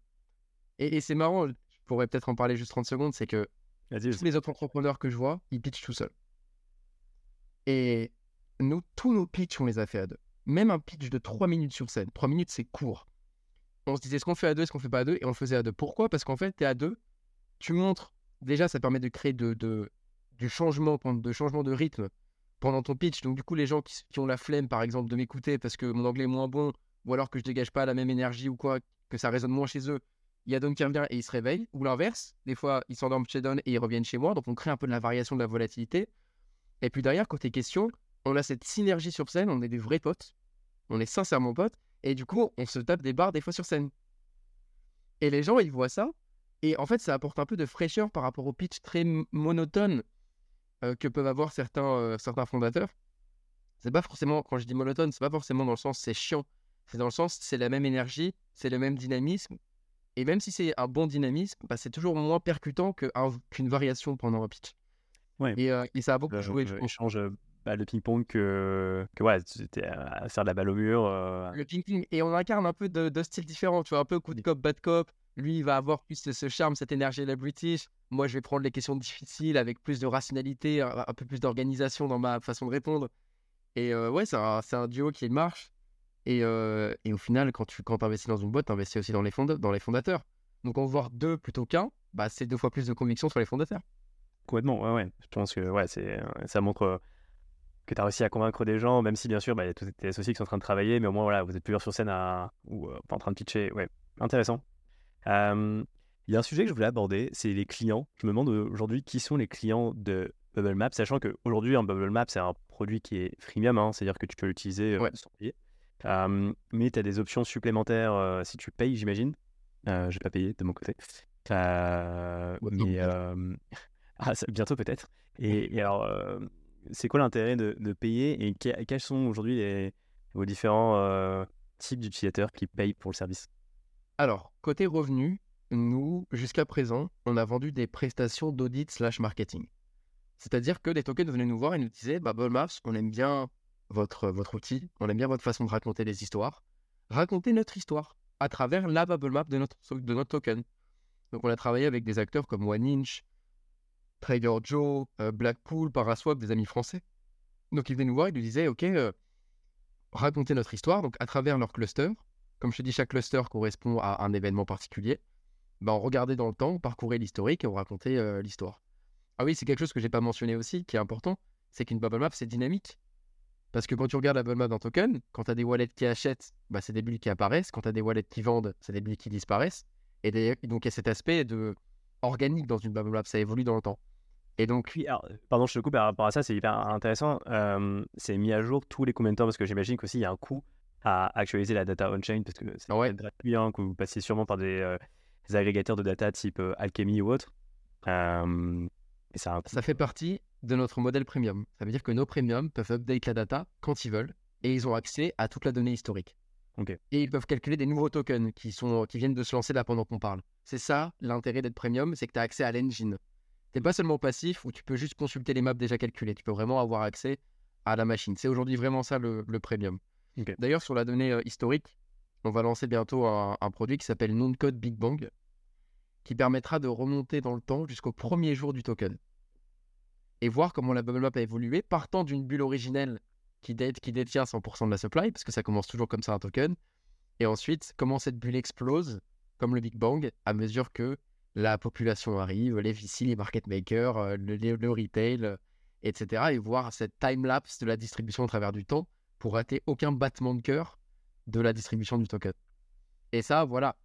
Et, et c'est marrant, je pourrais peut-être en parler juste 30 secondes, c'est que tous les autres entrepreneurs que je vois, ils pitchent tout seuls. Et nous, tous nos pitchs, on les a fait à deux. Même un pitch de 3 minutes sur scène. 3 minutes, c'est court. On se disait, est-ce qu'on fait à deux, est-ce qu'on fait pas à deux? Et on le faisait à deux. Pourquoi? Parce qu'en fait, tu es à deux, tu montres. Déjà, ça permet de créer de, de- du changement, de changement de rythme pendant ton pitch. Donc, du coup, les gens qui, qui ont la flemme, par exemple, de m'écouter parce que mon anglais est moins bon, ou alors que je dégage pas la même énergie ou quoi, que ça résonne moins chez eux, il y a Don qui revient et il se réveille. Ou l'inverse, des fois, ils s'endorment chez Don et ils reviennent chez moi. Donc, on crée un peu de la variation, de la volatilité. Et puis derrière, côté question, on a cette synergie sur scène, on est des vrais potes. On est sincèrement potes. Et du coup, on se tape des barres des fois sur scène. Et les gens, ils voient ça. Et en fait, ça apporte un peu de fraîcheur par rapport au pitch très monotone euh, que peuvent avoir certains, euh, certains fondateurs. C'est pas forcément, quand je dis monotone, c'est pas forcément dans le sens c'est chiant. C'est dans le sens c'est la même énergie, c'est le même dynamisme. Et même si c'est un bon dynamisme, bah, c'est toujours moins percutant un- qu'une variation pendant un pitch. Ouais. Et, euh, et ça a beaucoup le, joué. je le échange euh, balle de ping-pong que, que ouais, c'était à faire de la balle au mur. euh, Le ping-pong. Et on incarne un peu de, de styles différents, tu vois, un peu coup de cop, bad cop. Lui, il va avoir plus ce, ce charme, cette énergie de la British. Moi, je vais prendre les questions difficiles avec plus de rationalité, un, un peu plus d'organisation dans ma façon de répondre. Et euh, ouais, c'est un, c'est un duo qui marche. Et, euh, et au final, quand tu quand investis dans une boîte, tu investis aussi dans les, dans les fondateurs. Donc, en voir deux plutôt qu'un, bah, c'est deux fois plus de conviction sur les fondateurs. Complètement, ouais, ouais. Je pense que ouais, c'est, ça montre euh, que tu as réussi à convaincre des gens, même si bien sûr, bah, il y a tous tes associés qui sont en train de travailler, mais au moins, voilà, vous êtes plusieurs sur scène à, ou euh, pas en train de pitcher. Ouais, intéressant. Euh, Il y a un sujet que je voulais aborder, c'est les clients. Je me demande euh, aujourd'hui qui sont les clients de Bubble Map, sachant qu'aujourd'hui, un Bubble Map, c'est un produit qui est freemium, hein, c'est-à-dire que tu peux l'utiliser euh, Ouais. sans payer. Mais tu as des options supplémentaires si tu payes, j'imagine. Euh, je vais pas payer de mon côté. Euh, mais euh, ah, ça- bientôt peut-être. Et, et alors, c'est quoi l'intérêt de, de payer et que- quels sont aujourd'hui vos différents types d'utilisateurs qui payent pour le service? Alors, côté revenus, nous, jusqu'à présent, on a vendu des prestations d'audit slash marketing. C'est-à-dire que les tokens venaient nous voir et nous disaient bah, Bubble Maps, on aime bien votre, votre outil, on aime bien votre façon de raconter les histoires. Racontez notre histoire à travers la Bubble Map de notre, de notre token. Donc, on a travaillé avec des acteurs comme One Inch, Trader Joe, euh, Blackpool, Paraswap, des amis français. Donc, ils venaient nous voir et nous disaient Ok, euh, racontez notre histoire donc à travers leur cluster. Comme je te dis, chaque cluster correspond à un événement particulier. Ben, on regardait dans le temps, on parcourait l'historique et on racontait euh, l'histoire. Ah oui, c'est quelque chose que j'ai pas mentionné aussi, qui est important, c'est qu'une bubble map, c'est dynamique. Parce que quand tu regardes la bubble map d'un token, quand tu as des wallets qui achètent, bah, c'est des bulles qui apparaissent. Quand tu as des wallets qui vendent, c'est des bulles qui disparaissent. Et donc, il y a cet aspect de organique dans une bubble map, ça évolue dans le temps. Et donc, alors, pardon, je te coupe par rapport à ça, c'est hyper intéressant. Euh, c'est mis à jour tous les combien de temps? Parce que j'imagine qu'aussi il y a un coût à actualiser la data on-chain parce que c'est Ouais. gratuit, hein, que vous passiez sûrement par des, euh, des agrégateurs de data type euh, Alchemy ou autre. Ça fait partie de notre modèle premium. Ça veut dire que nos premiums peuvent update la data quand ils veulent et ils ont accès à toute la donnée historique. Et ils peuvent calculer des nouveaux tokens qui, sont, qui viennent de se lancer là pendant qu'on parle. C'est ça l'intérêt d'être premium, c'est que tu as accès à l'engine. Tu pas seulement passif où tu peux juste consulter les maps déjà calculées, tu peux vraiment avoir accès à la machine. C'est aujourd'hui vraiment ça le, le premium. D'ailleurs, sur la donnée euh, historique, on va lancer bientôt un, un produit qui s'appelle Non-Code Big Bang, qui permettra de remonter dans le temps jusqu'au premier jour du token et voir comment la bubble map a évolué, partant d'une bulle originelle qui, dé- qui détient 100% de la supply, parce que ça commence toujours comme ça un token, et ensuite comment cette bulle explose, comme le Big Bang, à mesure que la population arrive, les VC, les market makers, euh, le, retail, euh, etc. Et voir cette time-lapse de la distribution à travers du temps pour rater aucun battement de cœur de la distribution du token. Et ça, voilà,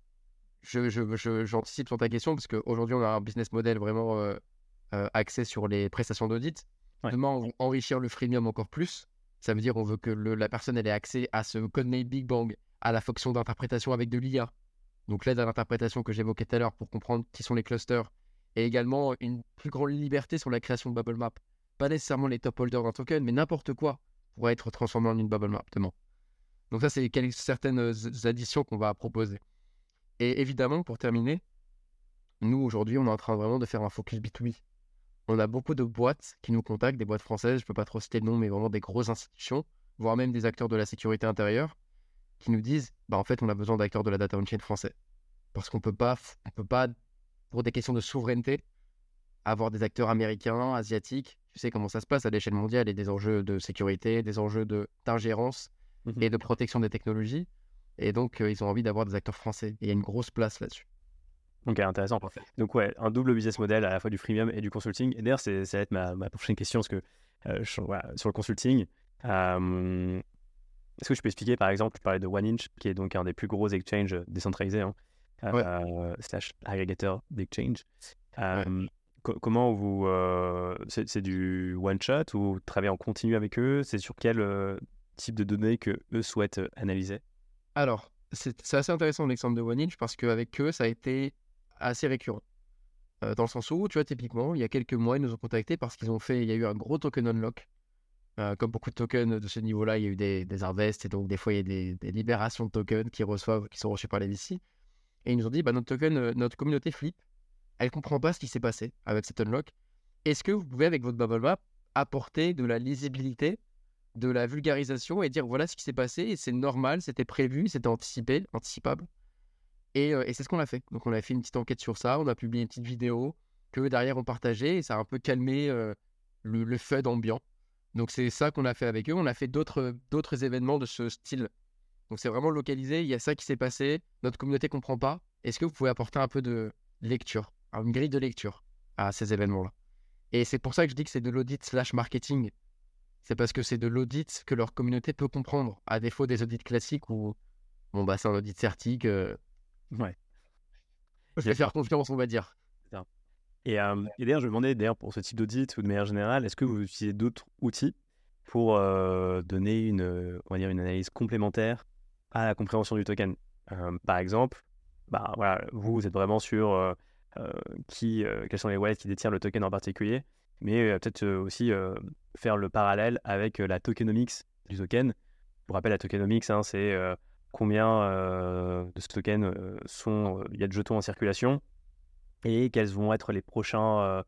j'anticipe je, je, sur ta question parce qu'aujourd'hui, on a un business model vraiment euh, axé sur les prestations d'audit. Demain, on veut enrichir le freemium encore plus. Ça veut dire on veut que le, la personne ait accès à ce codename Big Bang, à la fonction d'interprétation avec de l'IA. Donc l'aide à l'interprétation que j'évoquais tout à l'heure pour comprendre qui sont les clusters. Et également une plus grande liberté sur la création de bubble map. Pas nécessairement les top holders d'un token, mais n'importe quoi pourrait être transformé en une bubble map demain. Donc ça, c'est certaines euh, additions qu'on va proposer. Et évidemment, pour terminer, nous, aujourd'hui, on est en train vraiment de faire un focus B2B. On a beaucoup de boîtes qui nous contactent, des boîtes françaises, je ne peux pas trop citer le nom, mais vraiment des grosses institutions, voire même des acteurs de la sécurité intérieure, qui nous disent, bah, en fait, on a besoin d'acteurs de la data on-chain français. Parce qu'on ne peut pas, peut pas, pour des questions de souveraineté, avoir des acteurs américains, asiatiques. Tu sais comment ça se passe à l'échelle mondiale et des enjeux de sécurité, des enjeux d'ingérence Mmh et de protection des technologies. Et donc, euh, ils ont envie d'avoir des acteurs français. Et il y a une grosse place là-dessus. Ok, intéressant. Donc, ouais, un double business model à la fois du freemium et du consulting. Et d'ailleurs, ça va être ma, ma, prochaine question parce que euh, sur le consulting, est-ce que je peux expliquer, par exemple, je parlais de OneInch, qui est donc un des plus gros exchanges décentralisés, hein, euh, slash agrégateur d'exchange. comment vous. c'est du one-shot ou vous travaillez en continu avec eux? C'est sur quel type de données que eux souhaitent euh, analyser? Alors, c'est assez intéressant l'exemple de OneInch parce qu'avec eux, ça a été assez récurrent. Euh, dans le sens où, tu vois, typiquement, il y a quelques mois, ils nous ont contactés parce qu'ils ont fait, il y a eu un gros token unlock. Euh, comme beaucoup de tokens de ce niveau-là, il y a eu des, des harvests et donc des fois il y a des, libérations de tokens qui reçoivent, qui sont reçus par les VC. Et ils nous ont dit, bah, notre token, notre communauté flip, elle comprend pas ce qui s'est passé avec cet unlock. Est-ce que vous pouvez, avec votre bubble map, apporter de la lisibilité de la vulgarisation et dire voilà ce qui s'est passé et c'est normal, c'était prévu, c'était anticipé, anticipable? Et, c'est ce qu'on a fait. Donc on a fait une petite enquête sur ça, on a publié une petite vidéo que derrière on partageait et ça a un peu calmé le, le FUD ambiant. Donc c'est ça qu'on a fait avec eux. On a fait d'autres, événements de ce style. Donc c'est vraiment localisé, il y a ça qui s'est passé, notre communauté comprend pas. Est-ce que vous pouvez apporter un peu de lecture, une grille de lecture à ces événements-là? Et c'est pour ça que je dis que c'est de l'audit slash marketing c'est parce que c'est de l'audit que leur communauté peut comprendre, à défaut des audits classiques où, bon, bah, c'est un audit certique. Ouais. Je vais faire confiance, on va dire. Et, euh, et d'ailleurs, je me demandais, d'ailleurs, pour ce type d'audit ou de manière générale, est-ce que vous utilisez d'autres outils pour euh, donner une, on va dire, une analyse complémentaire à la compréhension du token? Par exemple, bah, voilà, vous, vous êtes vraiment sur qui, quels sont les wallets qui détiennent le token en particulier mais peut-être aussi faire le parallèle avec la tokenomics du token. Pour rappel, la tokenomics, hein, c'est combien de ce token sont, il y a de jetons en circulation et quelles vont être les prochains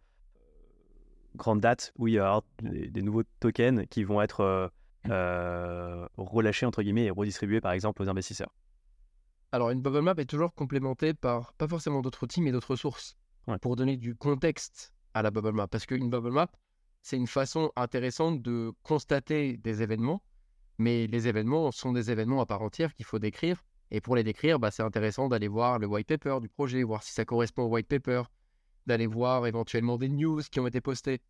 grandes dates où il y aura des, des nouveaux tokens qui vont être relâchés entre guillemets et redistribués par exemple aux investisseurs. Alors une bubble map est toujours complémentée par pas forcément d'autres outils mais d'autres sources pour donner du contexte à la bubble map. Parce qu'une bubble map, c'est une façon intéressante de constater des événements, mais les événements sont des événements à part entière qu'il faut décrire. Et pour les décrire, bah, c'est intéressant d'aller voir le white paper du projet, voir si ça correspond au white paper, d'aller voir éventuellement des news qui ont été postées.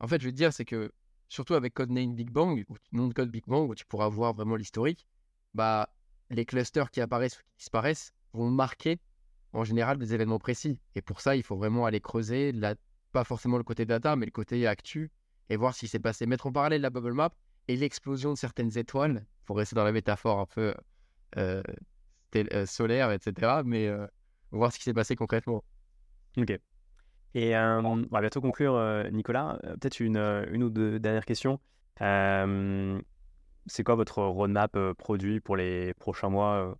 En fait, je veux dire, c'est que surtout avec Codename Big Bang, ou nom de code Big Bang, où tu pourras voir vraiment l'historique, bah, les clusters qui apparaissent ou qui disparaissent vont marquer en général des événements précis. Et pour ça, il faut vraiment aller creuser pas forcément le côté data, mais le côté actu, et voir qui s'est passé. Mettre en parallèle la bubble map et l'explosion de certaines étoiles, pour rester dans la métaphore un peu euh, euh, solaire, etc., mais euh, voir ce qui s'est passé concrètement. Ok. Et on va bientôt conclure, Nicolas. Peut-être une, une ou deux dernières questions. c'est quoi votre roadmap produit pour les prochains mois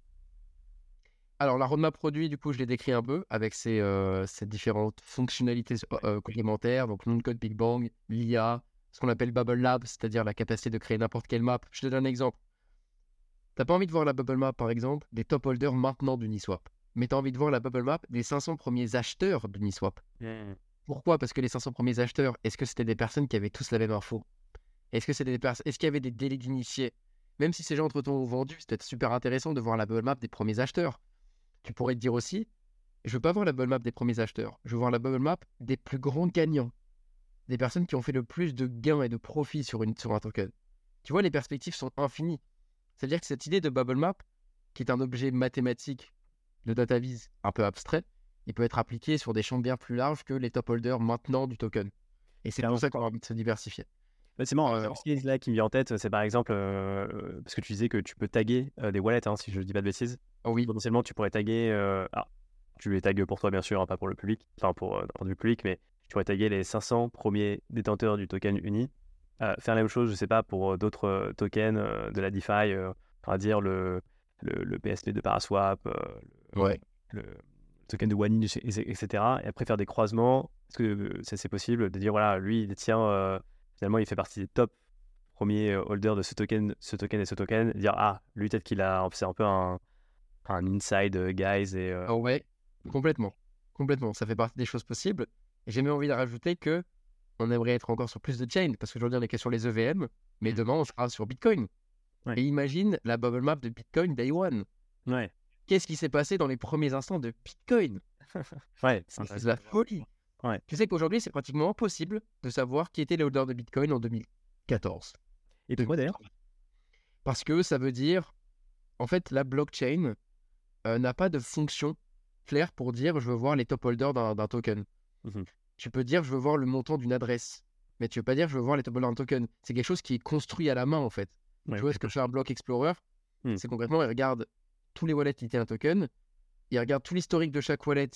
alors, la roadmap produit, du coup, je l'ai décrit un peu avec ces, euh, différentes fonctionnalités euh, complémentaires. Donc, non code Big Bang, l'IA, ce qu'on appelle Bubble Lab, c'est-à-dire la capacité de créer n'importe quelle map. Je te donne un exemple. T'as pas envie de voir la Bubble Map, par exemple, des top holders maintenant d'Uniswap. Mais tu as envie de voir la Bubble Map des 500 premiers acheteurs d'Uniswap. Mmh. Pourquoi? Parce que les 500 premiers acheteurs, est-ce que c'était des personnes qui avaient tous la même info? Est-ce que c'était des personnes Est-ce qu'il y avait des délais d'initiés? Même si ces gens entre-temps ont vendu, c'est peut-être super intéressant de voir la Bubble Map des premiers acheteurs. Tu pourrais te dire aussi, je veux pas voir la bubble map des premiers acheteurs, je veux voir la bubble map des plus grands gagnants, des personnes qui ont fait le plus de gains et de profits sur, une, sur un token. Tu vois, les perspectives sont infinies. C'est-à-dire que cette idée de bubble map, qui est un objet mathématique de data vise un peu abstrait, il peut être appliqué sur des champs bien plus larges que les top holders maintenant du token. Et c'est pour ça qu'on a envie de se diversifier. c'est marrant, euh, ce qui est là qui me vient en tête, c'est par exemple, euh, parce que tu disais que tu peux taguer euh, des wallets, hein, si je ne dis pas de bêtises. Oh oui. Potentiellement, tu pourrais taguer, ah, tu les tagues pour toi bien sûr, hein, pas pour le public, enfin pour du public, mais tu pourrais taguer les 500 premiers détenteurs du token uni. faire la même chose, je sais pas, pour d'autres tokens de la DeFi, on va dire le, le, le PSP de Paraswap, ouais. le, token de One etc. Et après faire des croisements, est-ce que c'est possible de dire, voilà, lui, il détient, euh, finalement, il fait partie des top premiers euh, holders de ce token, ce token et ce token, et dire, ah, lui, peut-être qu'il a, c'est un peu un, un inside euh, guys. Et, oh ouais, complètement. Complètement. Ça fait partie des choses possibles. J'ai même envie de rajouter que on aimerait être encore sur plus de chain, parce qu'aujourd'hui, on est que sur les EVM, mais mmh. demain, on sera sur Bitcoin. Et imagine la bubble map de Bitcoin Day One. Ouais qu'est-ce qui s'est passé dans les premiers instants de Bitcoin? Ouais, c'est la folie. Ouais. Tu sais qu'aujourd'hui, c'est pratiquement impossible de savoir qui était le holder de Bitcoin en 2014. Et pourquoi d'ailleurs? Parce que ça veut dire, en fait, la blockchain euh, n'a pas de fonction claire pour dire je veux voir les top holders d'un token. Mmh tu peux dire je veux voir le montant d'une adresse, mais tu veux pas dire je veux voir les top token. C'est quelque chose qui est construit à la main en fait. tu vois ce que fait un block explorer mmh. C'est concrètement, il regarde tous les wallets qui étaient un token. Il regarde tout l'historique de chaque wallet,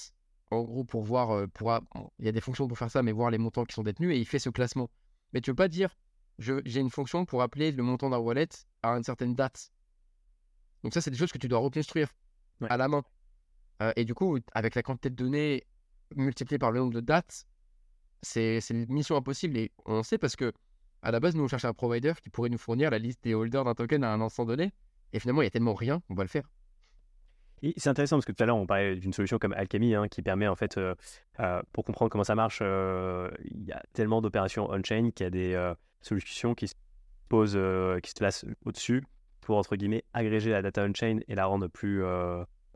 en gros, pour voir. Euh, pour, il y a des fonctions pour faire ça, mais voir les montants qui sont détenus et il fait ce classement. Mais tu veux pas dire, j'ai une fonction pour appeler le montant d'un wallet à une certaine date. Donc, ça, c'est des choses que tu dois reconstruire à la main. Euh, et du coup, avec la quantité de données multipliée par le nombre de dates, c'est une mission impossible. Et on sait parce que, à la base, nous, on cherche un provider qui pourrait nous fournir la liste des holders d'un token à un instant donné. Et finalement, il y a tellement rien, on va le faire c'est intéressant parce que tout à l'heure, on parlait d'une solution comme Alchemy hein, qui permet, en fait, euh, euh, pour comprendre comment ça marche, euh, il y a tellement d'opérations on-chain qu'il y a des solutions qui se posent, qui se placent au-dessus pour, entre guillemets, agréger la data on-chain et la rendre plus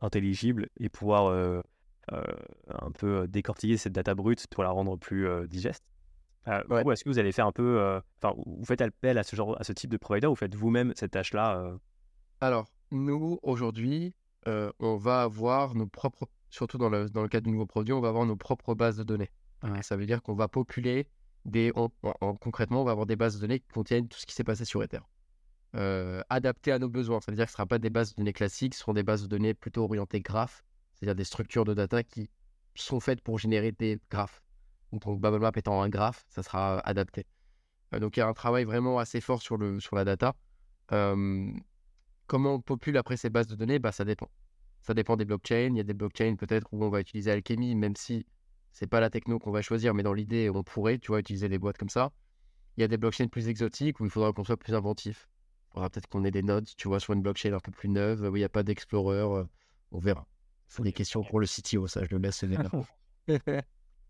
intelligible et pouvoir un peu décortiquer cette data brute pour la rendre plus digeste. Ou est-ce que vous allez faire un peu, enfin, vous faites appel à ce genre, à ce type de provider ou faites vous-même cette tâche-là Alors, nous, aujourd'hui, euh, on va avoir nos propres, surtout dans le, dans le cas de nouveaux produits, on va avoir nos propres bases de données. Ça veut dire qu'on va populer des. concrètement, on va avoir des bases de données qui contiennent tout ce qui s'est passé sur Ether. Euh, adaptées à nos besoins. Ça veut dire que ce ne sera pas des bases de données classiques, ce seront des bases de données plutôt orientées graphes, c'est-à-dire des structures de data qui sont faites pour générer des graphes. Donc, donc BubbleMap étant un graphe, ça sera adapté. Euh, donc il y a un travail vraiment assez fort sur, le, sur la data. Comment on popule après ces bases de données? Bah, Ça dépend. Ça dépend des blockchains. Il y a des blockchains peut-être où on va utiliser Alchemy, même si c'est pas la techno qu'on va choisir, mais dans l'idée, on pourrait, tu vois, utiliser des boîtes comme ça. Il y a des blockchains plus exotiques où il faudra qu'on soit plus inventif. Il faudra peut-être qu'on ait des nodes, tu vois, sur une blockchain un peu plus neuve, où il n'y a pas d'explorer. Euh, on verra. C'est des questions pour le CTO, ça, je le laisse.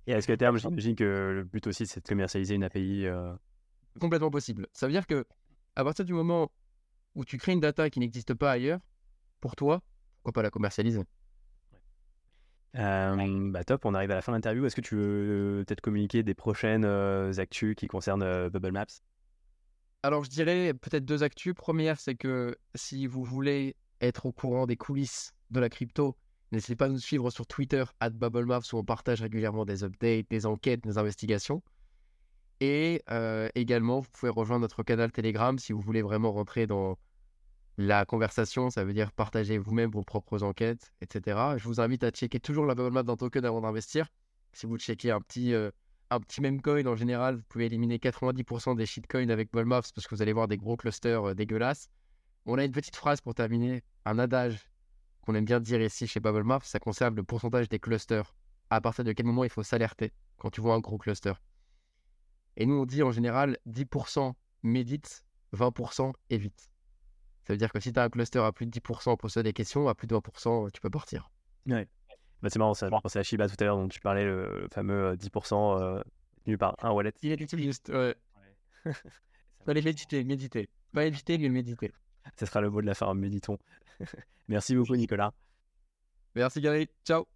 Et est-ce qu'à terme, j'imagine que le but aussi, c'est de commercialiser une API euh, Complètement possible. Ça veut dire que à partir du moment où tu crées une data qui n'existe pas ailleurs, pour toi, pourquoi pas la commercialiser? Euh, bah top, on arrive à la fin de l'interview. Est-ce que tu veux peut-être communiquer des prochaines euh, actus qui concernent euh, Bubble Maps? Alors je dirais peut-être deux actus. Première, c'est que si vous voulez être au courant des coulisses de la crypto, n'hésitez pas à nous suivre sur Twitter, at BubbleMaps, où on partage régulièrement des updates, des enquêtes, des investigations. Et également, vous pouvez rejoindre notre canal Telegram si vous voulez vraiment rentrer dans la conversation. Ça veut dire partager vous-même vos propres enquêtes, etc. Je vous invite à checker toujours la bubble map d'un token avant d'investir. Si vous checkez un petit, un petit coin en général, vous pouvez éliminer 90% des shitcoins avec bubble maps parce que vous allez voir des gros clusters dégueulasses. On a une petite phrase pour terminer, un adage qu'on aime bien dire ici chez Bubble Maps, ça concerne le pourcentage des clusters. À partir de quel moment il faut s'alerter quand tu vois un gros cluster? Et nous, on dit en général 10% médite, 20% évite. Ça veut dire que si tu as un cluster à plus de 10%, pose des questions, à plus de 20%, tu peux partir. Ouais. Bah, c'est marrant, ça. Je pensais à Shiba tout à l'heure, dont tu parlais, le, fameux 10% euh, tenu par un wallet. Il est juste, ouais. ouais. Méditer, méditer. Pas éviter, mais méditer. Ce sera le mot de la fin, méditons. Merci beaucoup, Nicolas. Merci, Gary. Ciao.